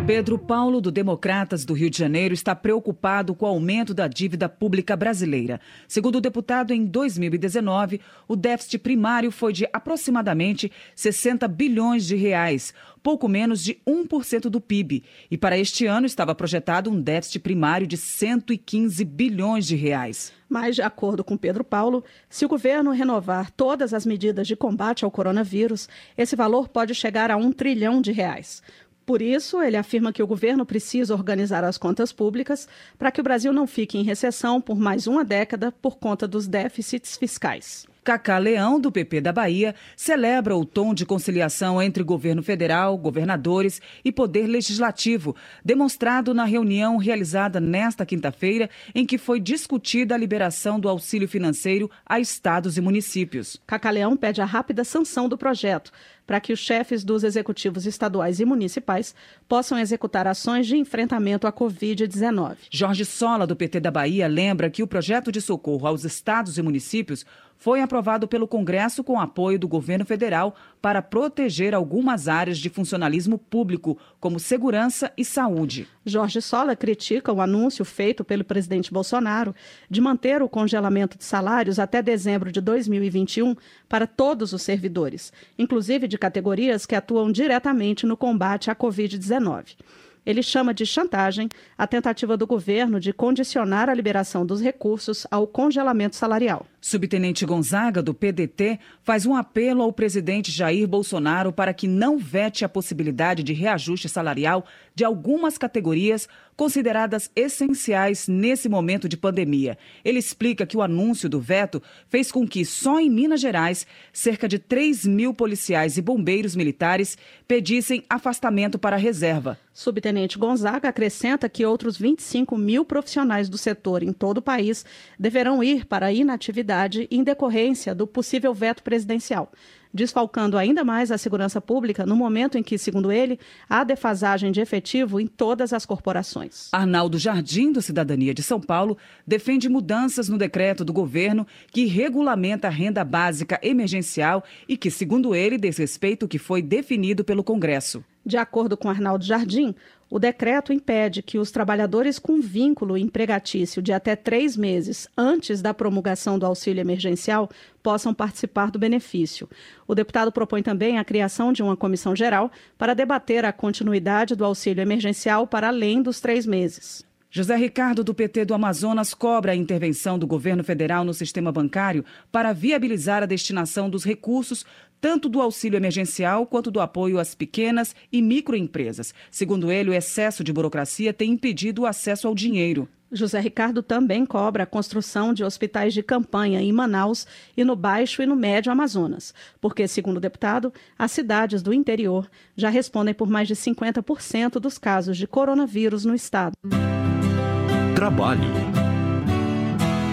Pedro Paulo, do Democratas do Rio de Janeiro, está preocupado com o aumento da dívida pública brasileira. Segundo o deputado, em 2019, o déficit primário foi de aproximadamente 60 bilhões de reais, pouco menos de 1% do PIB. E para este ano estava projetado um déficit primário de 115 bilhões de reais. Mas, de acordo com Pedro Paulo, se o governo renovar todas as medidas de combate ao coronavírus, esse valor pode chegar a um trilhão de reais. Por isso, ele afirma que o governo precisa organizar as contas públicas para que o Brasil não fique em recessão por mais uma década por conta dos déficits fiscais. Cacá Leão, do PP da Bahia, celebra o tom de conciliação entre governo federal, governadores e poder legislativo, demonstrado na reunião realizada nesta quinta-feira, em que foi discutida a liberação do auxílio financeiro a estados e municípios. Cacá Leão pede a rápida sanção do projeto para que os chefes dos executivos estaduais e municipais possam executar ações de enfrentamento à Covid-19. Jorge Sola, do PT da Bahia, lembra que o projeto de socorro aos estados e municípios foi aprovado pelo Congresso com apoio do governo federal para proteger algumas áreas de funcionalismo público, como segurança e saúde. Jorge Sola critica o anúncio feito pelo presidente Bolsonaro de manter o congelamento de salários até dezembro de 2021 para todos os servidores, inclusive de categorias que atuam diretamente no combate à Covid-19. Ele chama de chantagem a tentativa do governo de condicionar a liberação dos recursos ao congelamento salarial. Subtenente Gonzaga, do PDT, faz um apelo ao presidente Jair Bolsonaro para que não vete a possibilidade de reajuste salarial de algumas categorias consideradas essenciais nesse momento de pandemia. Ele explica que o anúncio do veto fez com que, só em Minas Gerais, cerca de 3 mil policiais e bombeiros militares pedissem afastamento para a reserva. Subtenente Gonzaga acrescenta que outros 25 mil profissionais do setor em todo o país deverão ir para a inatividade em decorrência do possível veto presidencial desfalcando ainda mais a segurança pública no momento em que, segundo ele, há defasagem de efetivo em todas as corporações. Arnaldo Jardim, do Cidadania de São Paulo, defende mudanças no decreto do governo que regulamenta a renda básica emergencial e que, segundo ele, desrespeita o que foi definido pelo Congresso. De acordo com Arnaldo Jardim, o decreto impede que os trabalhadores com vínculo empregatício de até três meses antes da promulgação do auxílio emergencial possam participar do benefício. O deputado propõe também a criação de uma comissão geral para debater a continuidade do auxílio emergencial para além dos três meses. José Ricardo, do PT do Amazonas, cobra a intervenção do governo federal no sistema bancário para viabilizar a destinação dos recursos tanto do auxílio emergencial quanto do apoio às pequenas e microempresas. Segundo ele, o excesso de burocracia tem impedido o acesso ao dinheiro. José Ricardo também cobra a construção de hospitais de campanha em Manaus e no Baixo e no Médio Amazonas, porque, segundo o deputado, as cidades do interior já respondem por mais de 50% dos casos de coronavírus no estado. Trabalho.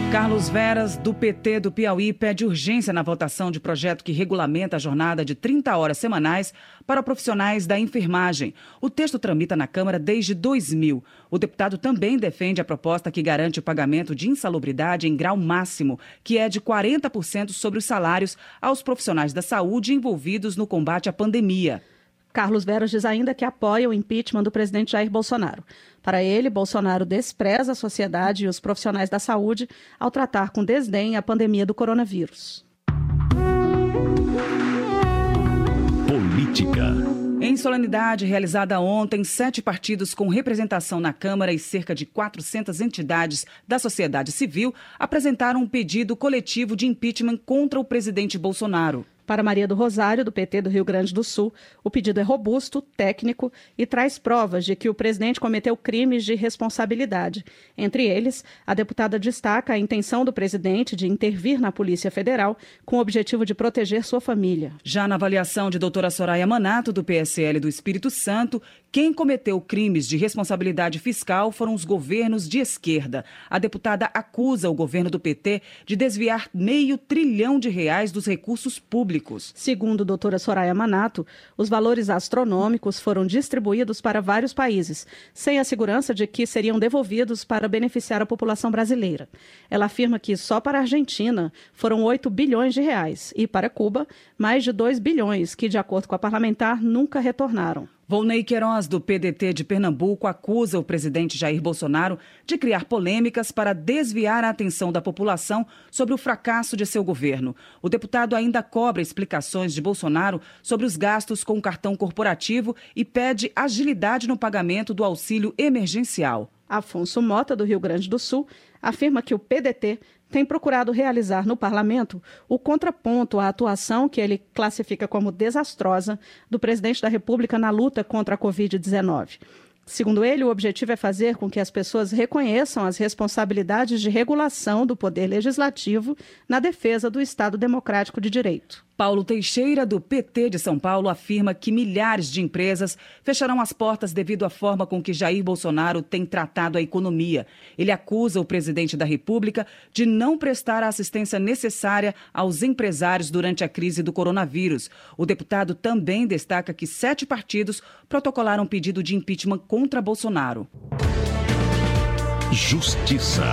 Carlos Veras, do PT do Piauí, pede urgência na votação de projeto que regulamenta a jornada de 30 horas semanais para profissionais da enfermagem. O texto tramita na Câmara desde 2000. O deputado também defende a proposta que garante o pagamento de insalubridade em grau máximo, que é de 40% sobre os salários aos profissionais da saúde envolvidos no combate à pandemia. Carlos Veras diz ainda que apoia o impeachment do presidente Jair Bolsonaro. Para ele, Bolsonaro despreza a sociedade e os profissionais da saúde ao tratar com desdém a pandemia do coronavírus. Política. Em solenidade realizada ontem, sete partidos com representação na Câmara e cerca de 400 entidades da sociedade civil apresentaram um pedido coletivo de impeachment contra o presidente Bolsonaro. Para Maria do Rosário, do PT do Rio Grande do Sul, o pedido é robusto, técnico e traz provas de que o presidente cometeu crimes de responsabilidade. Entre eles, a deputada destaca a intenção do presidente de intervir na Polícia Federal com o objetivo de proteger sua família. Já na avaliação de doutora Soraya Manato, do PSL do Espírito Santo, quem cometeu crimes de responsabilidade fiscal foram os governos de esquerda. A deputada acusa o governo do PT de desviar meio trilhão de reais dos recursos públicos. Segundo a doutora Soraya Manato, os valores astronômicos foram distribuídos para vários países, sem a segurança de que seriam devolvidos para beneficiar a população brasileira. Ela afirma que só para a Argentina foram 8 bilhões de reais e para Cuba, mais de 2 bilhões, que, de acordo com a parlamentar, nunca retornaram. Volney Queiroz, do PDT de Pernambuco, acusa o presidente Jair Bolsonaro de criar polêmicas para desviar a atenção da população sobre o fracasso de seu governo. O deputado ainda cobra explicações de Bolsonaro sobre os gastos com o cartão corporativo e pede agilidade no pagamento do auxílio emergencial. Afonso Mota, do Rio Grande do Sul, afirma que o PDT tem procurado realizar no parlamento o contraponto à atuação que ele classifica como desastrosa do presidente da República na luta contra a Covid-19. Segundo ele, o objetivo é fazer com que as pessoas reconheçam as responsabilidades de regulação do poder legislativo na defesa do Estado democrático de direito. Paulo Teixeira, do PT de São Paulo, afirma que milhares de empresas fecharão as portas devido à forma com que Jair Bolsonaro tem tratado a economia. Ele acusa o presidente da República de não prestar a assistência necessária aos empresários durante a crise do coronavírus. O deputado também destaca que sete partidos protocolaram pedido de impeachment contra Bolsonaro. Justiça.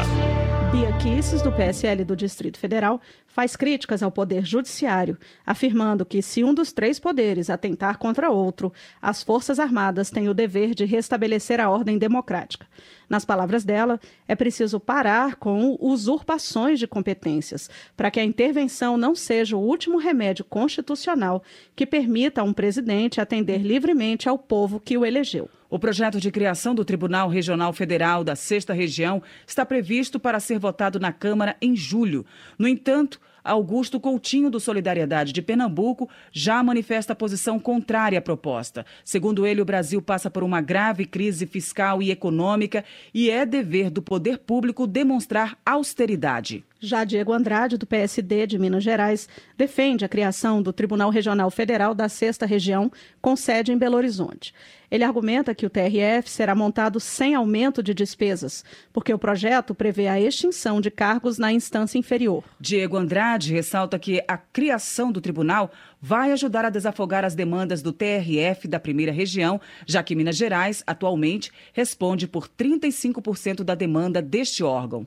Bia Kisses, do PSL do Distrito Federal, faz críticas ao Poder Judiciário, afirmando que, se um dos três poderes atentar contra outro, as Forças Armadas têm o dever de restabelecer a ordem democrática. Nas palavras dela, é preciso parar com usurpações de competências, para que a intervenção não seja o último remédio constitucional que permita a um presidente atender livremente ao povo que o elegeu. O projeto de criação do Tribunal Regional Federal da Sexta Região está previsto para ser votado na Câmara em julho. No entanto, Augusto Coutinho, do Solidariedade de Pernambuco, já manifesta posição contrária à proposta. Segundo ele, o Brasil passa por uma grave crise fiscal e econômica e é dever do poder público demonstrar austeridade. Já Diego Andrade, do PSD de Minas Gerais, defende a criação do Tribunal Regional Federal da Sexta Região, com sede em Belo Horizonte. Ele argumenta que o TRF será montado sem aumento de despesas, porque o projeto prevê a extinção de cargos na instância inferior. Diego Andrade ressalta que a criação do tribunal vai ajudar a desafogar as demandas do TRF da primeira região, já que Minas Gerais, atualmente, responde por 35% da demanda deste órgão.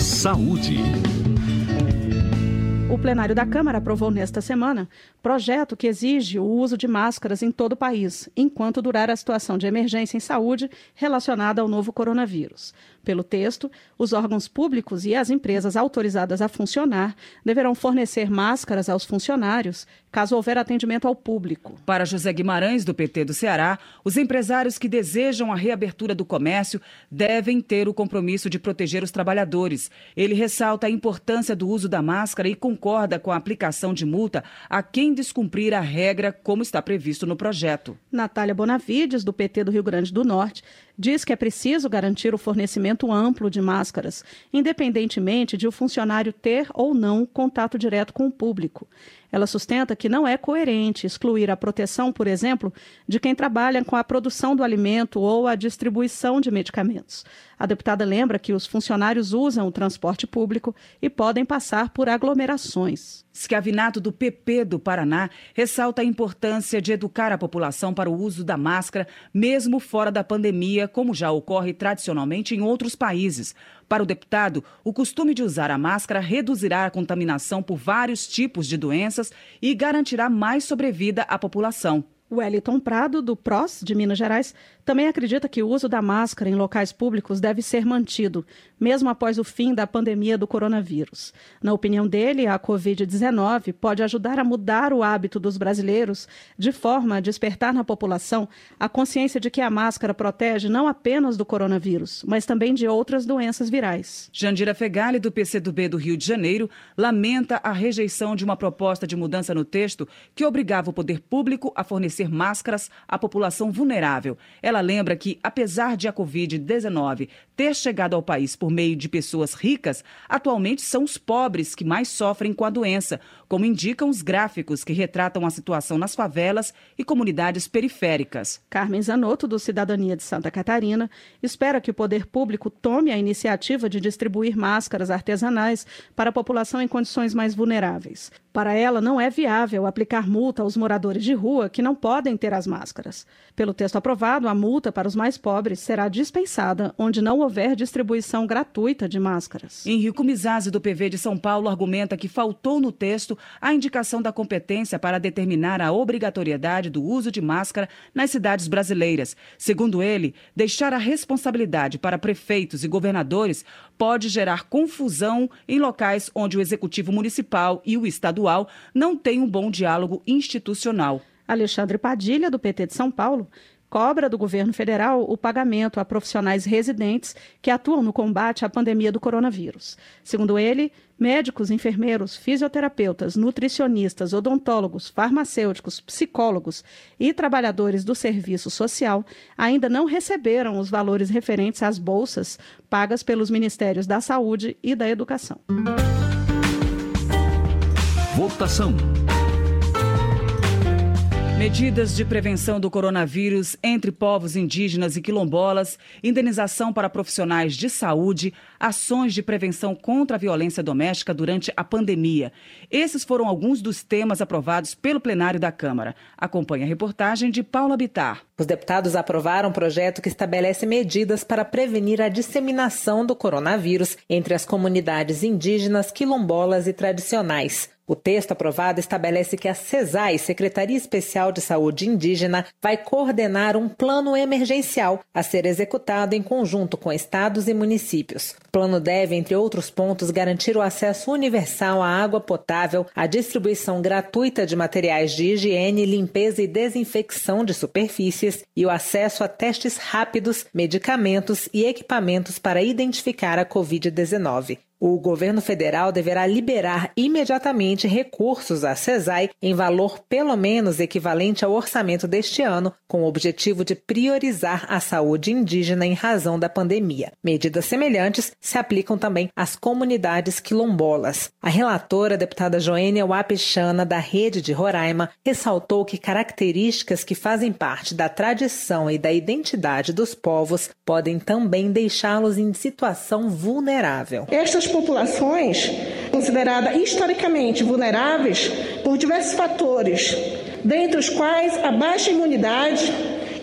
Saúde. O plenário da Câmara aprovou nesta semana projeto que exige o uso de máscaras em todo o país, enquanto durar a situação de emergência em saúde relacionada ao novo coronavírus. Pelo texto, os órgãos públicos e as empresas autorizadas a funcionar deverão fornecer máscaras aos funcionários caso houver atendimento ao público. Para José Guimarães, do PT do Ceará, os empresários que desejam a reabertura do comércio devem ter o compromisso de proteger os trabalhadores. Ele ressalta a importância do uso da máscara e concorda com a aplicação de multa a quem descumprir a regra, como está previsto no projeto. Natália Bonavides, do PT do Rio Grande do Norte, diz que é preciso garantir o fornecimento amplo de máscaras, independentemente de o funcionário ter ou não contato direto com o público. Ela sustenta que não é coerente excluir a proteção, por exemplo, de quem trabalha com a produção do alimento ou a distribuição de medicamentos. A deputada lembra que os funcionários usam o transporte público e podem passar por aglomerações. Schiavinato, do PP do Paraná, ressalta a importância de educar a população para o uso da máscara, mesmo fora da pandemia, como já ocorre tradicionalmente em outros países. Para o deputado, o costume de usar a máscara reduzirá a contaminação por vários tipos de doenças e garantirá mais sobrevida à população. Wellington Prado, do PROS de Minas Gerais, também acredita que o uso da máscara em locais públicos deve ser mantido, mesmo após o fim da pandemia do coronavírus. Na opinião dele, a Covid-19 pode ajudar a mudar o hábito dos brasileiros, de forma a despertar na população a consciência de que a máscara protege não apenas do coronavírus, mas também de outras doenças virais. Jandira Fegali, do PCdoB do Rio de Janeiro, lamenta a rejeição de uma proposta de mudança no texto que obrigava o poder público a fornecer fornecer máscaras à população vulnerável. Ela lembra que, apesar de a Covid-19 ter chegado ao país por meio de pessoas ricas, atualmente são os pobres que mais sofrem com a doença, como indicam os gráficos que retratam a situação nas favelas e comunidades periféricas. Carmen Zanotto, do Cidadania de Santa Catarina, espera que o poder público tome a iniciativa de distribuir máscaras artesanais para a população em condições mais vulneráveis. Para ela, não é viável aplicar multa aos moradores de rua que não podem ter as máscaras. Pelo texto aprovado, a multa para os mais pobres será dispensada onde não houver distribuição gratuita de máscaras. Henrico Mizazzi, do PV de São Paulo, argumenta que faltou no texto a indicação da competência para determinar a obrigatoriedade do uso de máscara nas cidades brasileiras. Segundo ele, deixar a responsabilidade para prefeitos e governadores pode gerar confusão em locais onde o executivo municipal e o estadual não têm um bom diálogo institucional. Alexandre Padilha, do PT de São Paulo, cobra do governo federal o pagamento a profissionais residentes que atuam no combate à pandemia do coronavírus. Segundo ele, médicos, enfermeiros, fisioterapeutas, nutricionistas, odontólogos, farmacêuticos, psicólogos e trabalhadores do serviço social ainda não receberam os valores referentes às bolsas pagas pelos Ministérios da Saúde e da Educação. Votação. Medidas de prevenção do coronavírus entre povos indígenas e quilombolas, indenização para profissionais de saúde, ações de prevenção contra a violência doméstica durante a pandemia. Esses foram alguns dos temas aprovados pelo plenário da Câmara. Acompanhe a reportagem de Paula Bitar. Os deputados aprovaram um projeto que estabelece medidas para prevenir a disseminação do coronavírus entre as comunidades indígenas, quilombolas e tradicionais. O texto aprovado estabelece que a CESAI, Secretaria Especial de Saúde Indígena, vai coordenar um plano emergencial a ser executado em conjunto com estados e municípios. O plano deve, entre outros pontos, garantir o acesso universal à água potável, a distribuição gratuita de materiais de higiene, limpeza e desinfecção de superfícies e o acesso a testes rápidos, medicamentos e equipamentos para identificar a Covid-19. O governo federal deverá liberar imediatamente recursos à CESAI em valor pelo menos equivalente ao orçamento deste ano, com o objetivo de priorizar a saúde indígena em razão da pandemia. Medidas semelhantes se aplicam também às comunidades quilombolas. A relatora, a deputada Joênia Wapichana, da Rede de Roraima, ressaltou que características que fazem parte da tradição e da identidade dos povos podem também deixá-los em situação vulnerável. Estas populações consideradas historicamente vulneráveis por diversos fatores, dentre os quais a baixa imunidade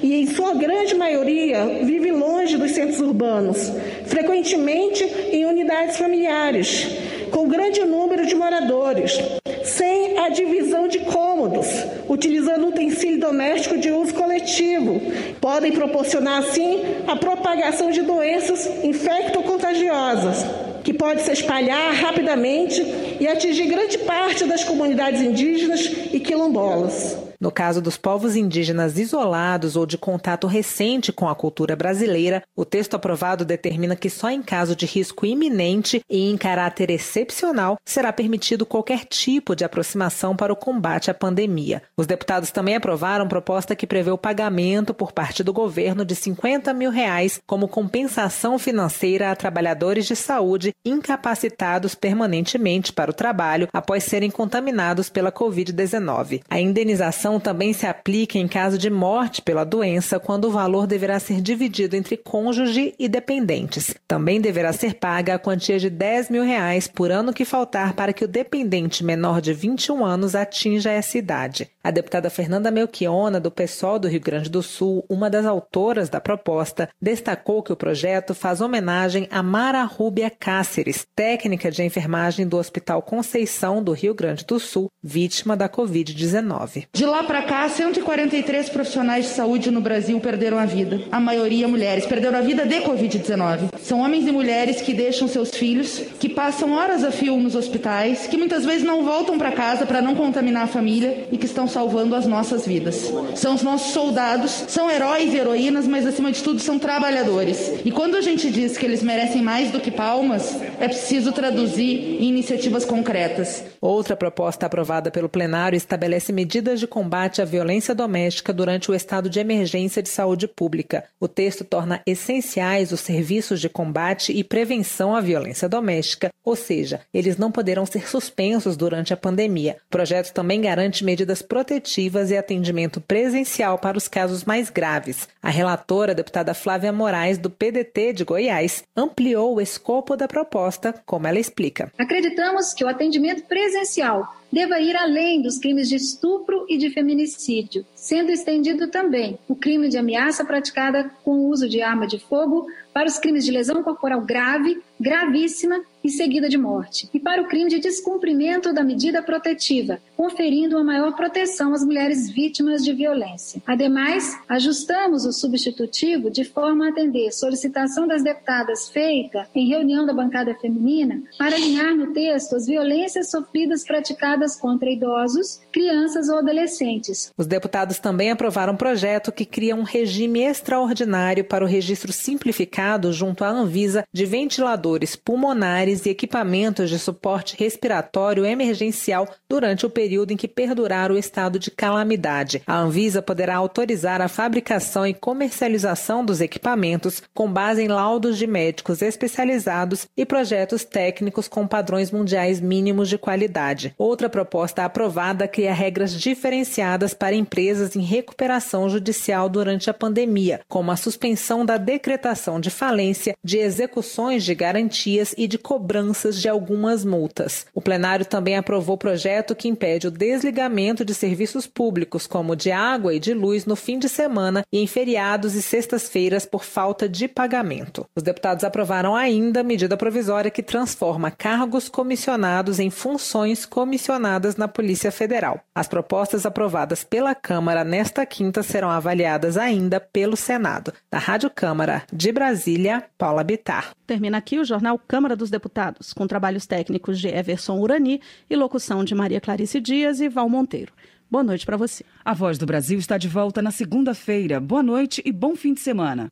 e, em sua grande maioria, vive longe dos centros urbanos, frequentemente em unidades familiares, com grande número de moradores, sem a divisão de cômodos, utilizando utensílio doméstico de uso coletivo. Podem proporcionar, assim, a propagação de doenças infecto-contagiosas que pode se espalhar rapidamente e atingir grande parte das comunidades indígenas e quilombolas. No caso dos povos indígenas isolados ou de contato recente com a cultura brasileira, o texto aprovado determina que só em caso de risco iminente e em caráter excepcional será permitido qualquer tipo de aproximação para o combate à pandemia. Os deputados também aprovaram proposta que prevê o pagamento por parte do governo de 50 mil reais como compensação financeira a trabalhadores de saúde incapacitados permanentemente para o trabalho após serem contaminados pela Covid-19. A indenização também se aplica em caso de morte pela doença, quando o valor deverá ser dividido entre cônjuge e dependentes. Também deverá ser paga a quantia de 10 mil reais por ano que faltar para que o dependente menor de 21 anos atinja essa idade. A deputada Fernanda Melchiona, do PSOL do Rio Grande do Sul, uma das autoras da proposta, destacou que o projeto faz homenagem a Mara Rúbia Cáceres, técnica de enfermagem do Hospital Conceição do Rio Grande do Sul, vítima da Covid-19. De lá para cá, 143 profissionais de saúde no Brasil perderam a vida. A maioria mulheres. Perderam a vida de Covid-19. São homens e mulheres que deixam seus filhos, que passam horas a fio nos hospitais, que muitas vezes não voltam para casa para não contaminar a família e que estão salvando as nossas vidas. São os nossos soldados, são heróis e heroínas, mas acima de tudo são trabalhadores. E quando a gente diz que eles merecem mais do que palmas, é preciso traduzir em iniciativas concretas. Outra proposta aprovada pelo plenário estabelece medidas de combate à violência doméstica durante o estado de emergência de saúde pública. O texto torna essenciais os serviços de combate e prevenção à violência doméstica, ou seja, eles não poderão ser suspensos durante a pandemia. O projeto também garante medidas protetivas e atendimento presencial para os casos mais graves. A relatora, a deputada Flávia Moraes, do PDT de Goiás, ampliou o escopo da proposta, como ela explica. Acreditamos que o atendimento presencial deva ir além dos crimes de estupro e de feminicídio, sendo estendido também o crime de ameaça praticada com o uso de arma de fogo para os crimes de lesão corporal grave, gravíssima e seguida de morte, e para o crime de descumprimento da medida protetiva, conferindo uma maior proteção às mulheres vítimas de violência. Ademais, ajustamos o substitutivo de forma a atender solicitação das deputadas feita em reunião da bancada feminina para alinhar no texto as violências sofridas praticadas contra idosos, crianças ou adolescentes. Os deputados também aprovaram um projeto que cria um regime extraordinário para o registro simplificado junto à Anvisa de ventiladores pulmonares e equipamentos de suporte respiratório emergencial durante o período em que perdurar o estado de calamidade. A Anvisa poderá autorizar a fabricação e comercialização dos equipamentos com base em laudos de médicos especializados e projetos técnicos com padrões mundiais mínimos de qualidade. Outra proposta aprovada cria regras diferenciadas para empresas em recuperação judicial durante a pandemia, como a suspensão da decretação de falência, de execuções de garantias e de cobranças de algumas multas. O plenário também aprovou o projeto que impede o desligamento de serviços públicos, como de água e de luz, no fim de semana e em feriados e sextas-feiras por falta de pagamento. Os deputados aprovaram ainda a medida provisória que transforma cargos comissionados em funções comissionadas na Polícia Federal. As propostas aprovadas pela Câmara nesta quinta serão avaliadas ainda pelo Senado. Da Rádio Câmara de Brasília, Paula Bitar. Termina aqui o jornal Câmara dos Deputados, com trabalhos técnicos de Everson Urani e locução de Maria Clarice Dias e Val Monteiro. Boa noite para você. A Voz do Brasil está de volta na segunda-feira. Boa noite e bom fim de semana.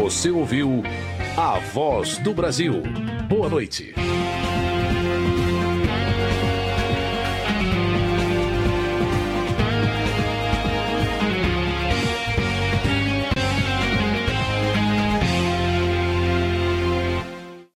Você ouviu A Voz do Brasil. Boa noite.